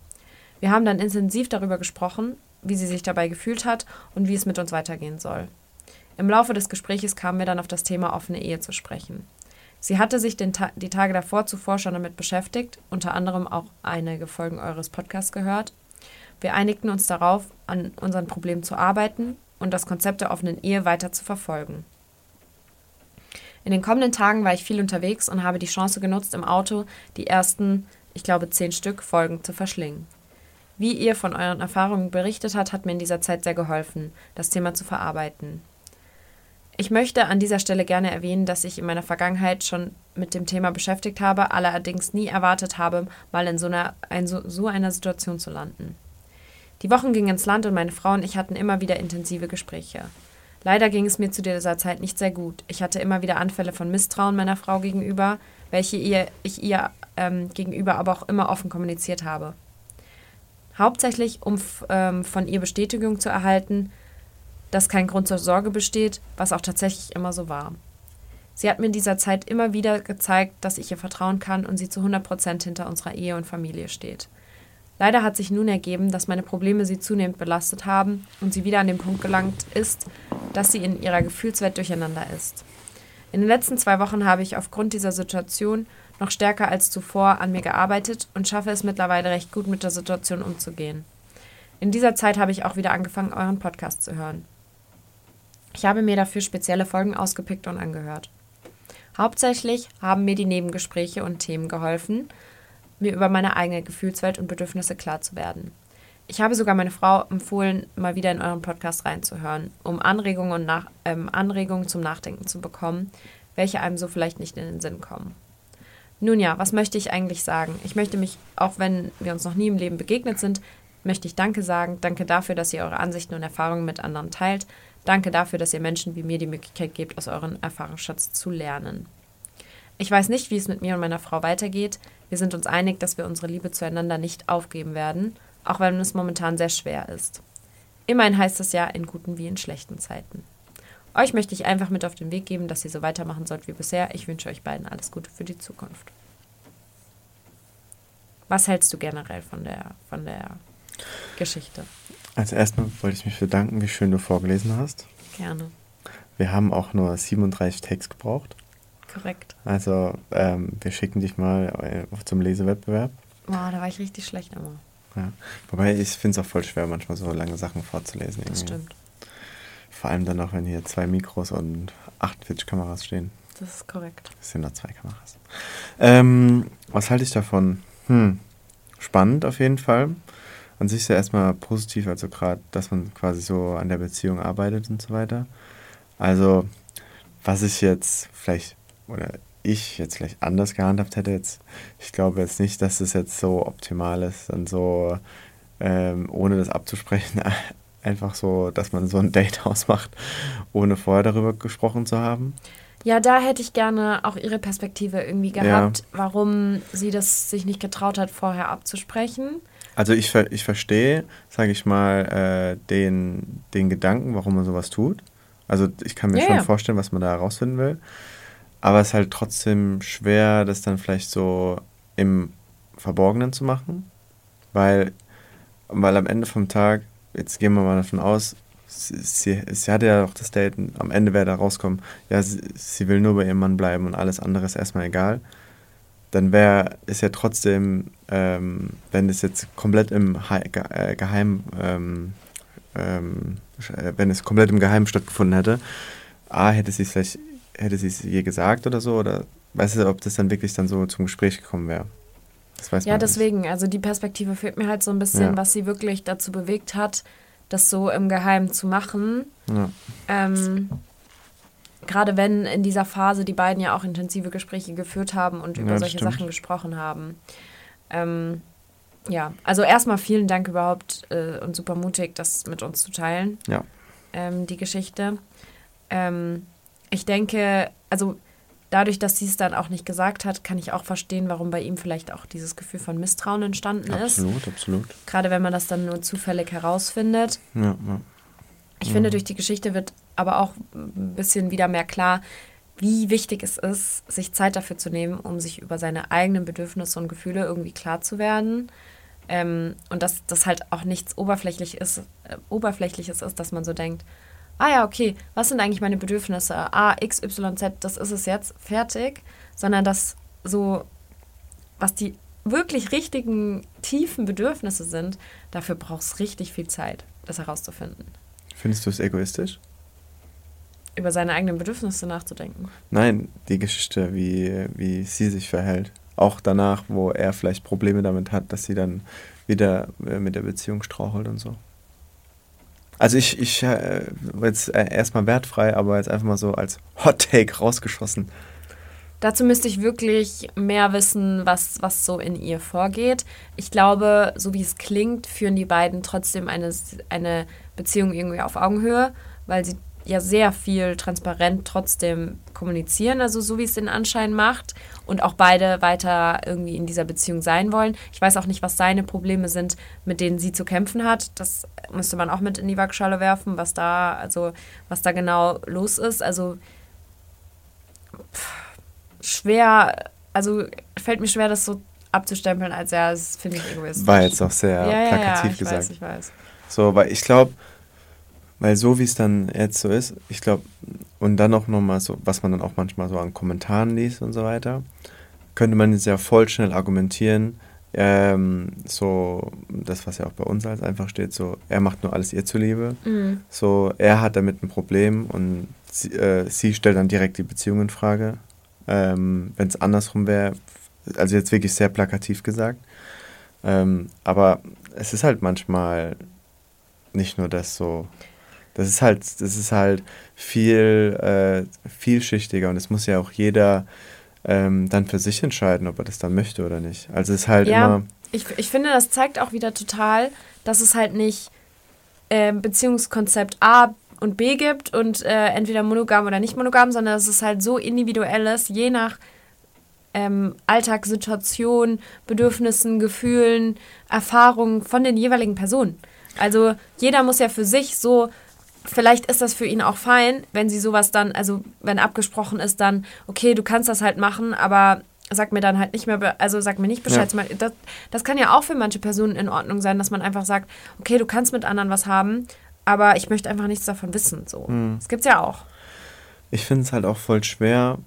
[SPEAKER 1] Wir haben dann intensiv darüber gesprochen, wie sie sich dabei gefühlt hat und wie es mit uns weitergehen soll. Im Laufe des Gespräches kamen wir dann auf das Thema offene Ehe zu sprechen. Sie hatte sich Ta die Tage davor zuvor schon damit beschäftigt, unter anderem auch einige Folgen eures Podcasts gehört. Wir einigten uns darauf, an unseren Problemen zu arbeiten und das Konzept der offenen Ehe weiter zu verfolgen. In den kommenden Tagen war ich viel unterwegs und habe die Chance genutzt, im Auto die ersten, ich glaube, zehn Stück Folgen zu verschlingen. Wie ihr von euren Erfahrungen berichtet habt, hat mir in dieser Zeit sehr geholfen, das Thema zu verarbeiten. Ich möchte an dieser Stelle gerne erwähnen, dass ich in meiner Vergangenheit schon mit dem Thema beschäftigt habe, allerdings nie erwartet habe, mal in so einer, in so, so einer Situation zu landen. Die Wochen gingen ins Land und meine Frau und ich hatten immer wieder intensive Gespräche. Leider ging es mir zu dieser Zeit nicht sehr gut. Ich hatte immer wieder Anfälle von Misstrauen meiner Frau gegenüber, welche ihr, ich ihr ähm, gegenüber aber auch immer offen kommuniziert habe. Hauptsächlich, um ähm, von ihr Bestätigung zu erhalten, dass kein Grund zur Sorge besteht, was auch tatsächlich immer so war. Sie hat mir in dieser Zeit immer wieder gezeigt, dass ich ihr vertrauen kann und sie zu 100% hinter unserer Ehe und Familie steht. Leider hat sich nun ergeben, dass meine Probleme sie zunehmend belastet haben und sie wieder an den Punkt gelangt ist, dass sie in ihrer Gefühlswelt durcheinander ist. In den letzten zwei Wochen habe ich aufgrund dieser Situation noch stärker als zuvor an mir gearbeitet und schaffe es mittlerweile recht gut mit der Situation umzugehen. In dieser Zeit habe ich auch wieder angefangen, euren Podcast zu hören. Ich habe mir dafür spezielle Folgen ausgepickt und angehört. Hauptsächlich haben mir die Nebengespräche und Themen geholfen, mir über meine eigene Gefühlswelt und Bedürfnisse klar zu werden. Ich habe sogar meine Frau empfohlen, mal wieder in euren Podcast reinzuhören, um Anregungen, und nach, ähm, Anregungen zum Nachdenken zu bekommen, welche einem so vielleicht nicht in den Sinn kommen. Nun ja, was möchte ich eigentlich sagen? Ich möchte mich, auch wenn wir uns noch nie im Leben begegnet sind, möchte ich Danke sagen. Danke dafür, dass ihr eure Ansichten und Erfahrungen mit anderen teilt. Danke dafür, dass ihr Menschen wie mir die Möglichkeit gebt, aus euren Erfahrungsschatz zu lernen. Ich weiß nicht, wie es mit mir und meiner Frau weitergeht. Wir sind uns einig, dass wir unsere Liebe zueinander nicht aufgeben werden, auch wenn es momentan sehr schwer ist. Immerhin heißt es ja in guten wie in schlechten Zeiten. Euch möchte ich einfach mit auf den Weg geben, dass ihr so weitermachen sollt wie bisher. Ich wünsche euch beiden alles Gute für die Zukunft. Was hältst du generell von der, von der Geschichte?
[SPEAKER 2] Als erstmal wollte ich mich bedanken, wie schön du vorgelesen hast.
[SPEAKER 1] Gerne.
[SPEAKER 2] Wir haben auch nur 37 Text gebraucht.
[SPEAKER 1] Korrekt.
[SPEAKER 2] Also ähm, wir schicken dich mal äh, zum Lesewettbewerb.
[SPEAKER 1] Boah, da war ich richtig schlecht immer.
[SPEAKER 2] Ja. Wobei ich finde es auch voll schwer, manchmal so lange Sachen vorzulesen.
[SPEAKER 1] Das
[SPEAKER 2] irgendwie.
[SPEAKER 1] stimmt.
[SPEAKER 2] Vor allem dann noch, wenn hier zwei Mikros und 48 Kameras stehen.
[SPEAKER 1] Das ist korrekt.
[SPEAKER 2] Es sind nur zwei Kameras. Ähm, was halte ich davon? Hm, spannend auf jeden Fall. An sich ist ja erstmal positiv, also gerade, dass man quasi so an der Beziehung arbeitet und so weiter. Also, was ich jetzt vielleicht, oder ich jetzt vielleicht anders gehandhabt hätte, jetzt, ich glaube jetzt nicht, dass es jetzt so optimal ist, dann so, ähm, ohne das abzusprechen, einfach so, dass man so ein Date ausmacht, ohne vorher darüber gesprochen zu haben.
[SPEAKER 1] Ja, da hätte ich gerne auch ihre Perspektive irgendwie gehabt, warum sie das sich nicht getraut hat, vorher abzusprechen.
[SPEAKER 2] Also ich, ver ich verstehe, sage ich mal, äh, den, den Gedanken, warum man sowas tut. Also ich kann mir
[SPEAKER 1] Ja,
[SPEAKER 2] schon
[SPEAKER 1] ja.
[SPEAKER 2] vorstellen, was man da herausfinden will. Aber es ist halt trotzdem schwer, das dann vielleicht so im Verborgenen zu machen. Weil, weil am Ende vom Tag, jetzt gehen wir mal davon aus, sie, sie, sie hatte ja auch das Date, am Ende wäre da rauskommen, ja, sie, sie will nur bei ihrem Mann bleiben und alles andere ist erstmal egal. Dann wäre es ja trotzdem, ähm, wenn es jetzt komplett im Ge äh, Geheim, ähm, ähm, äh, wenn es komplett im Geheimen stattgefunden hätte, A, hätte sie es vielleicht, hätte sie es ihr gesagt oder so, oder weißt du, ob das dann wirklich dann so zum Gespräch gekommen wäre. Das weiß
[SPEAKER 1] Ja, deswegen, also die Perspektive fehlt mir halt so ein bisschen,
[SPEAKER 2] Ja.
[SPEAKER 1] was sie wirklich dazu bewegt hat, das so im Geheimen zu machen.
[SPEAKER 2] nicht. Ja.
[SPEAKER 1] Ähm, Gerade wenn in dieser Phase die beiden ja auch intensive Gespräche geführt haben und über
[SPEAKER 2] Ja,
[SPEAKER 1] solche
[SPEAKER 2] stimmt.
[SPEAKER 1] Sachen gesprochen haben. Ähm, ja, also erstmal vielen Dank überhaupt äh, und super mutig, das mit uns zu teilen,
[SPEAKER 2] ja.
[SPEAKER 1] ähm, die Geschichte. Ähm, ich denke, also dadurch, dass sie es dann auch nicht gesagt hat, kann ich auch verstehen, warum bei ihm vielleicht auch dieses Gefühl von Misstrauen entstanden ist.
[SPEAKER 2] Absolut, absolut.
[SPEAKER 1] Gerade wenn man das dann nur zufällig herausfindet.
[SPEAKER 2] Ja, ja.
[SPEAKER 1] Ich finde, durch die Geschichte wird aber auch ein bisschen wieder mehr klar, wie wichtig es ist, sich Zeit dafür zu nehmen, um sich über seine eigenen Bedürfnisse und Gefühle irgendwie klar zu werden. Ähm, und dass das halt auch nichts Oberflächlich ist, äh, Oberflächliches ist, dass man so denkt, ah ja, okay, was sind eigentlich meine Bedürfnisse? A, X, Y, Z, das ist es jetzt, fertig. Sondern dass so, was die wirklich richtigen, tiefen Bedürfnisse sind, dafür braucht es richtig viel Zeit, das herauszufinden
[SPEAKER 2] Findest du es egoistisch?
[SPEAKER 1] über seine eigenen Bedürfnisse nachzudenken.
[SPEAKER 2] Nein, die Geschichte, wie, wie sie sich verhält. Auch danach, wo er vielleicht Probleme damit hat, dass sie dann wieder äh, mit der Beziehung strauchelt und so. Also ich, ich äh, jetzt äh, erstmal wertfrei, aber jetzt einfach mal so als Hot Take rausgeschossen.
[SPEAKER 1] Dazu müsste ich wirklich mehr wissen, was, was so in ihr vorgeht. Ich glaube, so wie es klingt, führen die beiden trotzdem eine, eine Beziehung irgendwie auf Augenhöhe, weil sie ja sehr viel transparent trotzdem kommunizieren, also so wie es den Anschein macht und auch beide weiter irgendwie in dieser Beziehung sein wollen. Ich weiß auch nicht, was seine Probleme sind, mit denen sie zu kämpfen hat. Das müsste man auch mit in die Waagschale werfen, was da, also was da genau los ist. Also pff, schwer, also fällt mir schwer, das so abzustempeln, als ja, das finde ich egoistisch.
[SPEAKER 2] War jetzt auch sehr
[SPEAKER 1] ja, ja, ja,
[SPEAKER 2] plakativ
[SPEAKER 1] ich
[SPEAKER 2] gesagt.
[SPEAKER 1] weiß, ich weiß.
[SPEAKER 2] So, weil ich glaube, weil so wie es dann jetzt so ist, ich glaube, und dann auch nochmal so, was man dann auch manchmal so an Kommentaren liest und so weiter, könnte man jetzt ja voll schnell argumentieren, ähm, so das, was ja auch bei uns als einfach steht, so er macht nur alles ihr zuliebe. Mhm. So er hat damit ein Problem und sie, äh, sie stellt dann direkt die Beziehung in Frage. Ähm, Wenn es andersrum wäre, also jetzt wirklich sehr plakativ gesagt. Ähm, aber es ist halt manchmal nicht nur das so. Das ist halt, das ist halt viel äh, vielschichtiger und es muss ja auch jeder ähm, dann für sich entscheiden, ob er das dann möchte oder nicht. Also es ist halt ja, immer.
[SPEAKER 1] Ich, ich finde, das zeigt auch wieder total, dass es halt nicht äh, Beziehungskonzept A und B gibt und äh, entweder monogam oder nicht monogam, sondern dass es halt so individuell ist, je nach ähm, Alltagssituation, Bedürfnissen, Gefühlen, Erfahrungen von den jeweiligen Personen. Also jeder muss ja für sich so vielleicht ist das für ihn auch fein, wenn sie sowas dann, also wenn abgesprochen ist, dann, okay, du kannst das halt machen, aber sag mir dann halt nicht mehr, also sag mir nicht Bescheid. Ja. Das, das kann ja auch für manche Personen in Ordnung sein, dass man einfach sagt, okay, du kannst mit anderen was haben, aber ich möchte einfach nichts davon wissen. So. Mhm. Das gibt's ja auch.
[SPEAKER 2] Ich finde es halt auch voll schwer,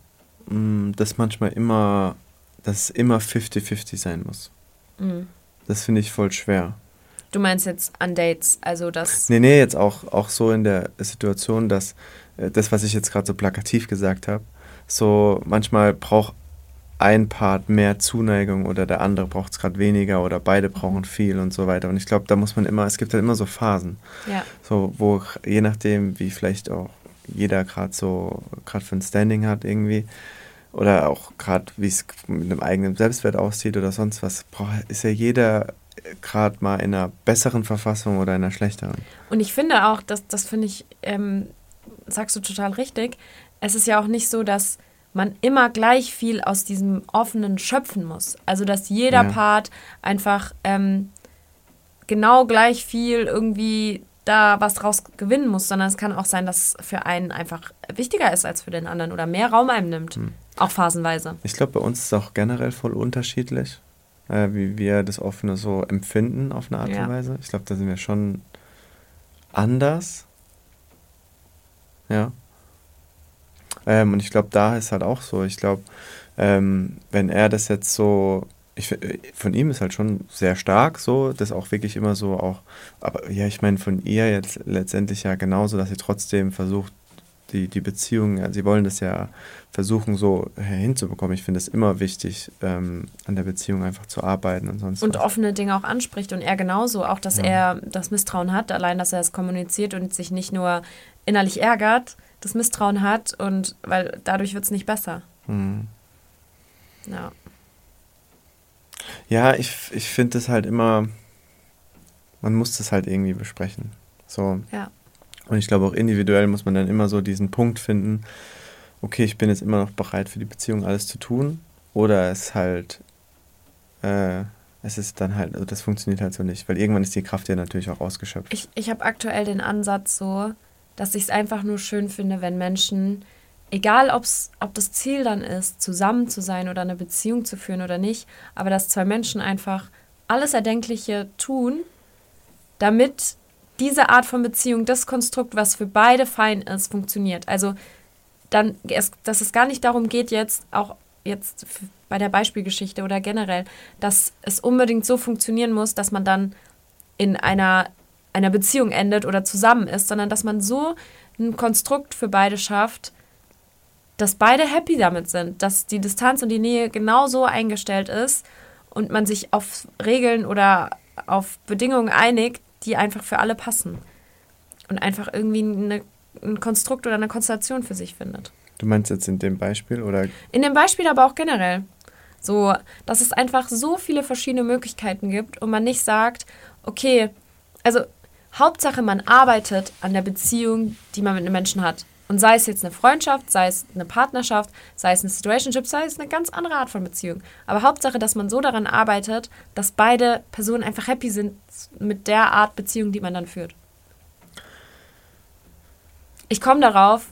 [SPEAKER 2] mm, dass manchmal immer, dass es immer 50-50 sein muss. Mhm. Das finde ich voll schwer.
[SPEAKER 1] Du meinst jetzt an Dates, also das.
[SPEAKER 2] Nee, nee, jetzt auch, auch so in der Situation, dass äh, das, was ich jetzt gerade so plakativ gesagt habe, so manchmal braucht ein Part mehr Zuneigung oder der andere braucht es gerade weniger oder beide brauchen viel und so weiter. Und ich glaube, da muss man immer, es gibt halt immer so Phasen.
[SPEAKER 1] Ja.
[SPEAKER 2] So, wo je nachdem, wie vielleicht auch jeder gerade so, gerade für ein Standing hat irgendwie, oder auch gerade wie es mit einem eigenen Selbstwert aussieht oder sonst was, ist ja jeder gerade mal in einer besseren Verfassung oder in einer schlechteren.
[SPEAKER 1] Und ich finde auch, dass das finde ich, ähm, sagst du total richtig, es ist ja auch nicht so, dass man immer gleich viel aus diesem offenen schöpfen muss. Also dass jeder ja. Part einfach ähm, genau gleich viel irgendwie da was draus gewinnen muss, sondern es kann auch sein, dass für einen einfach wichtiger ist als für den anderen oder mehr Raum einem nimmt. Hm. Auch phasenweise.
[SPEAKER 2] Ich glaube, bei uns ist es auch generell voll unterschiedlich äh, wie wir das Offene so empfinden auf eine Art ja. und Weise. Ich glaube, da sind wir schon anders. Ja. Ähm, und ich glaube, da ist halt auch so. Ich glaube, ähm, wenn er das jetzt so, ich, von ihm ist halt schon sehr stark so, das auch wirklich immer so auch, aber ja, ich meine von ihr jetzt letztendlich ja genauso, dass sie trotzdem versucht, die, die Beziehung, ja, sie wollen das ja versuchen so hinzubekommen. Ich finde es immer wichtig, ähm, an der Beziehung einfach zu arbeiten und sonst
[SPEAKER 1] Und was. offene Dinge auch anspricht und er genauso, auch dass ja. er das Misstrauen hat, allein, dass er es kommuniziert und sich nicht nur innerlich ärgert, das Misstrauen hat und weil dadurch wird es nicht besser. Mhm. Ja.
[SPEAKER 2] Ja, ich, ich finde es halt immer, man muss das halt irgendwie besprechen. So.
[SPEAKER 1] Ja.
[SPEAKER 2] Und ich glaube auch individuell muss man dann immer so diesen Punkt finden, okay, ich bin jetzt immer noch bereit für die Beziehung alles zu tun. Oder es halt, äh, es ist dann halt, also das funktioniert halt so nicht, weil irgendwann ist die Kraft ja natürlich auch ausgeschöpft.
[SPEAKER 1] Ich, ich habe aktuell den Ansatz so, dass ich es einfach nur schön finde, wenn Menschen, egal ob's, ob das Ziel dann ist, zusammen zu sein oder eine Beziehung zu führen oder nicht, aber dass zwei Menschen einfach alles Erdenkliche tun, damit diese Art von Beziehung, das Konstrukt, was für beide fein ist, funktioniert. Also dann, dass es gar nicht darum geht, jetzt auch jetzt bei der Beispielgeschichte oder generell, dass es unbedingt so funktionieren muss, dass man dann in einer, einer Beziehung endet oder zusammen ist, sondern dass man so ein Konstrukt für beide schafft, dass beide happy damit sind, dass die Distanz und die Nähe genauso eingestellt ist und man sich auf Regeln oder auf Bedingungen einigt, die einfach für alle passen. Und einfach irgendwie eine, ein Konstrukt oder eine Konstellation für sich findet.
[SPEAKER 2] Du meinst jetzt in dem Beispiel oder?
[SPEAKER 1] In dem Beispiel aber auch generell. So, dass es einfach so viele verschiedene Möglichkeiten gibt und man nicht sagt, okay, also Hauptsache man arbeitet an der Beziehung, die man mit einem Menschen hat. Und sei es jetzt eine Freundschaft, sei es eine Partnerschaft, sei es eine Situationship, sei es eine ganz andere Art von Beziehung. Aber Hauptsache, dass man so daran arbeitet, dass beide Personen einfach happy sind mit der Art Beziehung, die man dann führt. Ich komme darauf,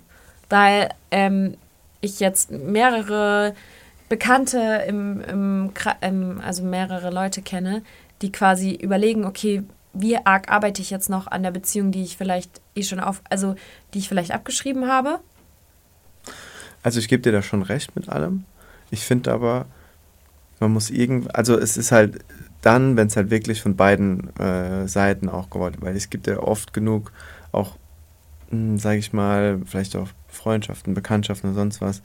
[SPEAKER 1] weil ähm, ich jetzt mehrere Bekannte im, im, im, also mehrere Leute kenne, die quasi überlegen, okay, wie arg arbeite ich jetzt noch an der Beziehung, die ich vielleicht eh schon auf, also die ich vielleicht abgeschrieben habe?
[SPEAKER 2] Also ich gebe dir da schon recht mit allem. Ich finde aber, man muss irgendwie, also es ist halt dann, wenn es halt wirklich von beiden äh, Seiten auch gewollt, weil es gibt ja oft genug auch, hm, sage ich mal, vielleicht auch Freundschaften, Bekanntschaften und sonst was,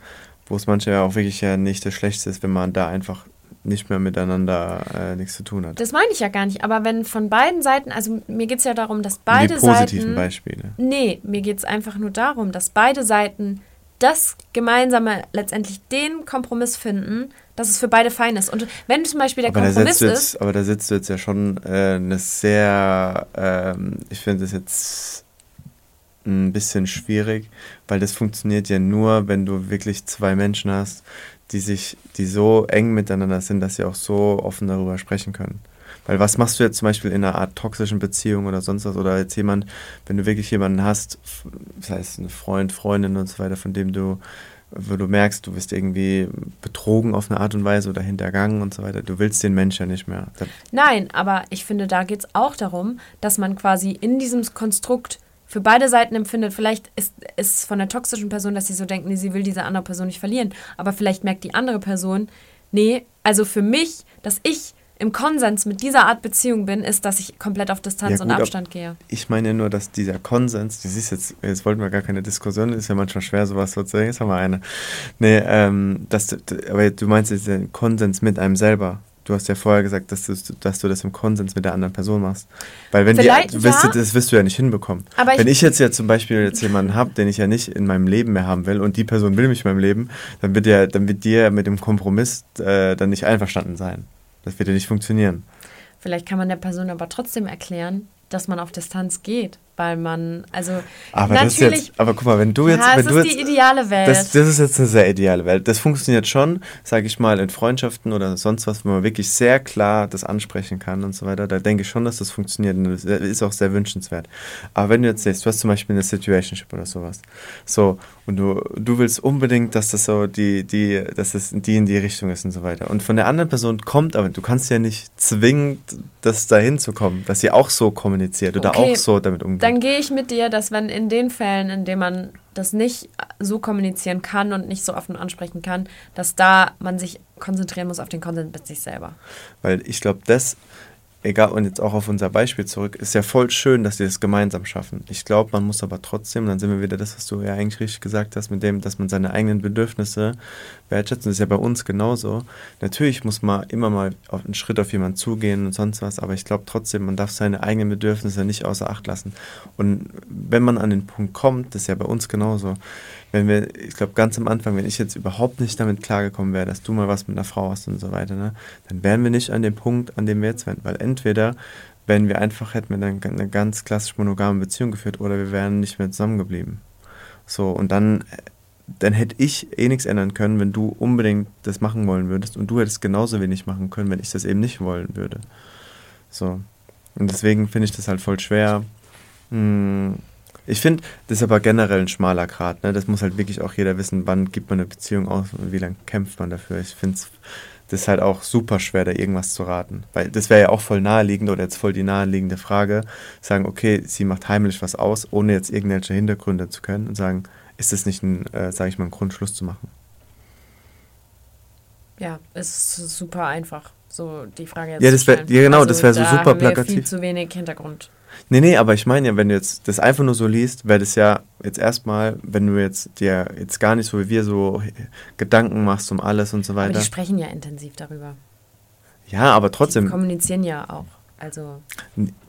[SPEAKER 2] wo es manchmal auch wirklich ja nicht das Schlechteste ist, wenn man da einfach nicht mehr miteinander äh, nichts zu tun hat.
[SPEAKER 1] Das meine ich ja gar nicht, aber wenn von beiden Seiten, also mir geht es ja darum, dass beide
[SPEAKER 2] Die positiven
[SPEAKER 1] Seiten.
[SPEAKER 2] Beispiele.
[SPEAKER 1] Nee, mir geht es einfach nur darum, dass beide Seiten das gemeinsame, letztendlich den Kompromiss finden, dass es für beide fein ist. Und wenn zum Beispiel der
[SPEAKER 2] aber da
[SPEAKER 1] Kompromiss
[SPEAKER 2] du jetzt,
[SPEAKER 1] ist,
[SPEAKER 2] aber da sitzt du jetzt ja schon äh, eine sehr, ähm, ich finde das jetzt ein bisschen schwierig, weil das funktioniert ja nur, wenn du wirklich zwei Menschen hast, die sich, die so eng miteinander sind, dass sie auch so offen darüber sprechen können. Weil was machst du jetzt zum Beispiel in einer Art toxischen Beziehung oder sonst was? Oder jetzt jemand, wenn du wirklich jemanden hast, das heißt ein Freund, Freundin und so weiter, von dem du, wo du merkst, du bist irgendwie betrogen auf eine Art und Weise oder hintergangen und so weiter, du willst den Menschen ja nicht mehr.
[SPEAKER 1] Nein, aber ich finde, da geht es auch darum, dass man quasi in diesem Konstrukt für beide Seiten empfindet. Vielleicht ist es von der toxischen Person, dass sie so denkt, nee, sie will diese andere Person nicht verlieren. Aber vielleicht merkt die andere Person, nee, also für mich, dass ich im Konsens mit dieser Art Beziehung bin, ist, dass ich komplett auf Distanz
[SPEAKER 2] Ja,
[SPEAKER 1] und
[SPEAKER 2] gut, ab-
[SPEAKER 1] Abstand gehe.
[SPEAKER 2] ich meine nur, dass dieser Konsens, du siehst jetzt, jetzt wollten wir gar keine Diskussion, ist ja manchmal schwer, sowas so zu sagen, jetzt haben wir eine. Nee, ähm, du- aber du meinst jetzt den Konsens mit einem selber. Du hast ja vorher gesagt, dass du, dass du das im Konsens mit der anderen Person machst. Weil wenn die,
[SPEAKER 1] Vielleicht,
[SPEAKER 2] du wirst,
[SPEAKER 1] ja.
[SPEAKER 2] das wirst du ja nicht hinbekommen.
[SPEAKER 1] Aber ich-
[SPEAKER 2] wenn ich jetzt ja zum Beispiel jetzt jemanden habe, den ich ja nicht in meinem Leben mehr haben will und die Person will mich in meinem Leben, dann wird ja, dann wird dir mit dem Kompromiss äh, dann nicht einverstanden sein. Das wird ja nicht funktionieren.
[SPEAKER 1] Vielleicht kann man der Person aber trotzdem erklären, dass man auf Distanz geht, weil man, also
[SPEAKER 2] Aber das ist
[SPEAKER 1] natürlich,
[SPEAKER 2] jetzt, aber guck mal, wenn du jetzt,
[SPEAKER 1] ja,
[SPEAKER 2] wenn
[SPEAKER 1] es
[SPEAKER 2] du
[SPEAKER 1] ist
[SPEAKER 2] jetzt,
[SPEAKER 1] die ideale Welt.
[SPEAKER 2] Das, das ist jetzt eine sehr ideale Welt. Das funktioniert schon, sage ich mal, in Freundschaften oder sonst was, wo man wirklich sehr klar das ansprechen kann und so weiter. Da denke ich schon, dass das funktioniert und das ist auch sehr wünschenswert. Aber wenn du jetzt siehst, du hast zum Beispiel eine Situationship oder sowas, so, und du, du willst unbedingt, dass das so die, die, dass es die in die Richtung ist und so weiter. Und von der anderen Person kommt, aber du kannst ja nicht zwingend das dahin zu kommen, dass sie auch so kommuniziert oder
[SPEAKER 1] Okay,
[SPEAKER 2] auch so damit umgeht.
[SPEAKER 1] Dann gehe ich mit dir, dass wenn in den Fällen, in denen man das nicht so kommunizieren kann und nicht so offen ansprechen kann, dass da man sich konzentrieren muss auf den Konsens mit sich selber.
[SPEAKER 2] Weil ich glaube, das, egal, und jetzt auch auf unser Beispiel zurück, ist ja voll schön, dass sie das gemeinsam schaffen. Ich glaube, man muss aber trotzdem, dann sind wir wieder das, was du ja eigentlich richtig gesagt hast, mit dem, dass man seine eigenen Bedürfnisse wertschätzt. Das ist ja bei uns genauso. Natürlich muss man immer mal auf einen Schritt auf jemanden zugehen und sonst was, aber ich glaube trotzdem, man darf seine eigenen Bedürfnisse nicht außer Acht lassen. Und wenn man an den Punkt kommt, das ist ja bei uns genauso, wenn wir, ich glaube, ganz am Anfang, wenn ich jetzt überhaupt nicht damit klargekommen wäre, dass du mal was mit einer Frau hast und so weiter, ne, dann wären wir nicht an dem Punkt, an dem wir jetzt wären. Weil entweder, wenn wir einfach hätten wir dann eine ganz klassisch monogame Beziehung geführt oder wir wären nicht mehr zusammengeblieben. So, und dann, dann hätte ich eh nichts ändern können, wenn du unbedingt das machen wollen würdest und du hättest genauso wenig machen können, wenn ich das eben nicht wollen würde. So. Und deswegen finde ich das halt voll schwer. Hm, ich finde, das ist aber generell ein schmaler Grat. Ne? Das muss halt wirklich auch jeder wissen, wann gibt man eine Beziehung aus und wie lange kämpft man dafür. Ich finde es das ist halt auch super schwer, da irgendwas zu raten. Weil das wäre ja auch voll naheliegend oder jetzt voll die naheliegende Frage, sagen, okay, sie macht heimlich was aus, ohne jetzt irgendwelche Hintergründe zu können und sagen, ist das nicht ein, äh, sage ich mal, ein Grund, Schluss zu machen?
[SPEAKER 1] Ja, ist super einfach, so die Frage jetzt
[SPEAKER 2] Ja, das wär-
[SPEAKER 1] stellen. Also
[SPEAKER 2] ja, genau, das wär so super plakativ.
[SPEAKER 1] viel zu wenig Hintergrund.
[SPEAKER 2] Nee, nee, aber ich meine ja, wenn du jetzt das einfach nur so liest, wäre das ja jetzt erstmal, wenn du jetzt dir jetzt gar nicht so wie wir so Gedanken machst um alles und so
[SPEAKER 1] Aber
[SPEAKER 2] weiter.
[SPEAKER 1] die sprechen ja intensiv darüber.
[SPEAKER 2] Ja, aber
[SPEAKER 1] Die
[SPEAKER 2] trotzdem,
[SPEAKER 1] kommunizieren ja auch. Also,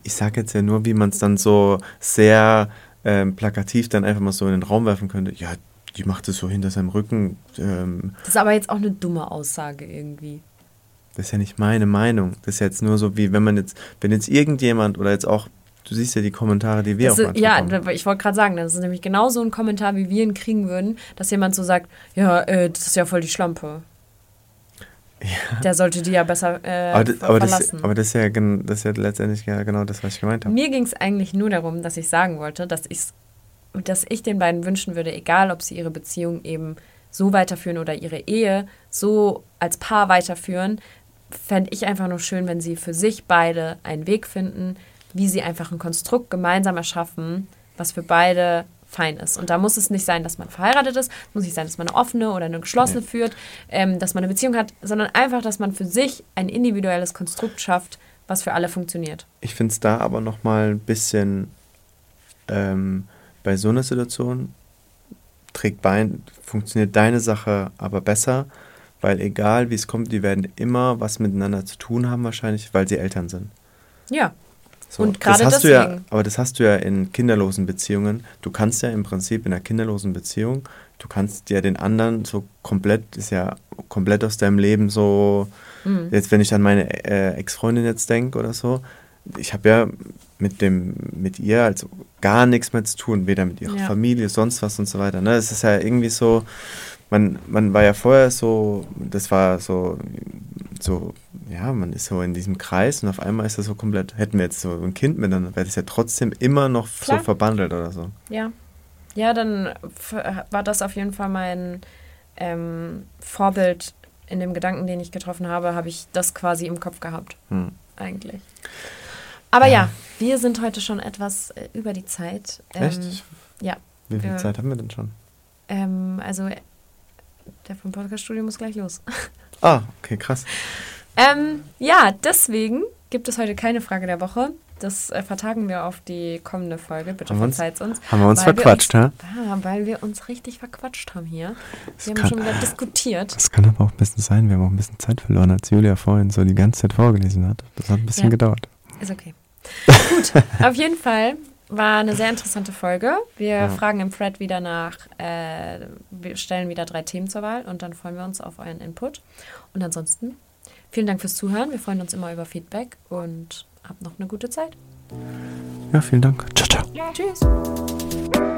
[SPEAKER 2] ich sage jetzt ja nur, wie man es dann so sehr ähm, plakativ dann einfach mal so in den Raum werfen könnte. Ja, die macht es so hinter seinem Rücken. Ähm,
[SPEAKER 1] das ist aber jetzt auch eine dumme Aussage irgendwie.
[SPEAKER 2] das ist ja nicht meine Meinung. Das ist jetzt nur so, wie wenn man jetzt, wenn jetzt irgendjemand oder jetzt auch, du siehst ja die Kommentare, die wir
[SPEAKER 1] Das
[SPEAKER 2] auch
[SPEAKER 1] ist, ja,
[SPEAKER 2] bekommen.
[SPEAKER 1] ich wollte gerade sagen, das ist nämlich genau so ein Kommentar, wie wir ihn kriegen würden, dass jemand so sagt, ja, äh, das ist ja voll die Schlampe. Der sollte die ja besser äh,
[SPEAKER 2] aber, das, aber, das,
[SPEAKER 1] verlassen.
[SPEAKER 2] aber das ist ja, das ist ja letztendlich ja genau das, was ich gemeint habe.
[SPEAKER 1] Mir ging es eigentlich nur darum, dass ich sagen wollte, dass, ich's, dass ich den beiden wünschen würde, egal ob sie ihre Beziehung eben so weiterführen oder ihre Ehe so als Paar weiterführen, fände ich einfach nur schön, wenn sie für sich beide einen Weg finden, wie sie einfach ein Konstrukt gemeinsam erschaffen, was für beide fein ist. Und da muss es nicht sein, dass man verheiratet ist, muss nicht sein, dass man eine offene oder eine geschlossene
[SPEAKER 2] Nee.
[SPEAKER 1] führt, ähm, dass man eine Beziehung hat, sondern einfach, dass man für sich ein individuelles Konstrukt schafft, was für alle funktioniert.
[SPEAKER 2] Ich finde es da aber nochmal ein bisschen ähm, bei so einer Situation trägt Bein, funktioniert deine Sache aber besser, weil egal wie es kommt, die werden immer was miteinander zu tun haben wahrscheinlich, weil sie Eltern sind.
[SPEAKER 1] Ja.
[SPEAKER 2] So,
[SPEAKER 1] Und gerade
[SPEAKER 2] das hast du ja,
[SPEAKER 1] deswegen.
[SPEAKER 2] aber das hast du ja in kinderlosen Beziehungen. Du kannst ja im Prinzip in einer kinderlosen Beziehung, du kannst ja den anderen so komplett, ist ja komplett aus deinem Leben so,
[SPEAKER 1] Mhm.
[SPEAKER 2] jetzt wenn ich an meine äh, Ex-Freundin jetzt denke oder so, ich habe ja mit dem, mit ihr also gar nichts mehr zu tun, weder mit ihrer
[SPEAKER 1] Ja.
[SPEAKER 2] Familie, sonst was und so weiter. Ne? Es ist ja irgendwie so, man, man war ja vorher so, das war so, so, ja, man ist so in diesem Kreis und auf einmal ist das so komplett, hätten wir jetzt so ein Kind miteinander, wäre das ja trotzdem immer noch
[SPEAKER 1] Klar.
[SPEAKER 2] so verbandelt oder so.
[SPEAKER 1] Ja. Ja, dann war das auf jeden Fall mein ähm, Vorbild in dem Gedanken, den ich getroffen habe, habe ich das quasi im Kopf gehabt,
[SPEAKER 2] Hm.
[SPEAKER 1] eigentlich. Aber ja, wir sind heute schon etwas äh, über die Zeit. Ähm,
[SPEAKER 2] Echt?
[SPEAKER 1] ja.
[SPEAKER 2] Wie viel
[SPEAKER 1] Ja.
[SPEAKER 2] Zeit haben wir denn schon?
[SPEAKER 1] Ähm, also, äh, der vom Podcast-Studio muss gleich los.
[SPEAKER 2] Ah, okay, krass.
[SPEAKER 1] Ähm, ja, deswegen gibt es heute keine Frage der Woche. Das äh, vertagen wir auf die kommende Folge. Bitte verzeiht uns.
[SPEAKER 2] haben wir uns verquatscht,
[SPEAKER 1] uns, Ah, weil wir uns richtig verquatscht haben hier. Wir haben
[SPEAKER 2] kann-
[SPEAKER 1] schon wieder diskutiert.
[SPEAKER 2] Das kann aber auch ein bisschen sein, wir haben auch ein bisschen Zeit verloren, als Julia vorhin so die ganze Zeit vorgelesen hat. Das hat ein bisschen
[SPEAKER 1] Ja.
[SPEAKER 2] gedauert.
[SPEAKER 1] Ist okay. Gut, auf jeden Fall war eine sehr interessante Folge. Wir
[SPEAKER 2] Ja.
[SPEAKER 1] fragen im Thread wieder nach, äh, wir stellen wieder drei Themen zur Wahl und dann freuen wir uns auf euren Input. Und ansonsten, vielen Dank fürs Zuhören. Wir freuen uns immer über Feedback und habt noch eine gute Zeit.
[SPEAKER 2] Ja, vielen Dank. Ciao, ciao.
[SPEAKER 1] Tschüss.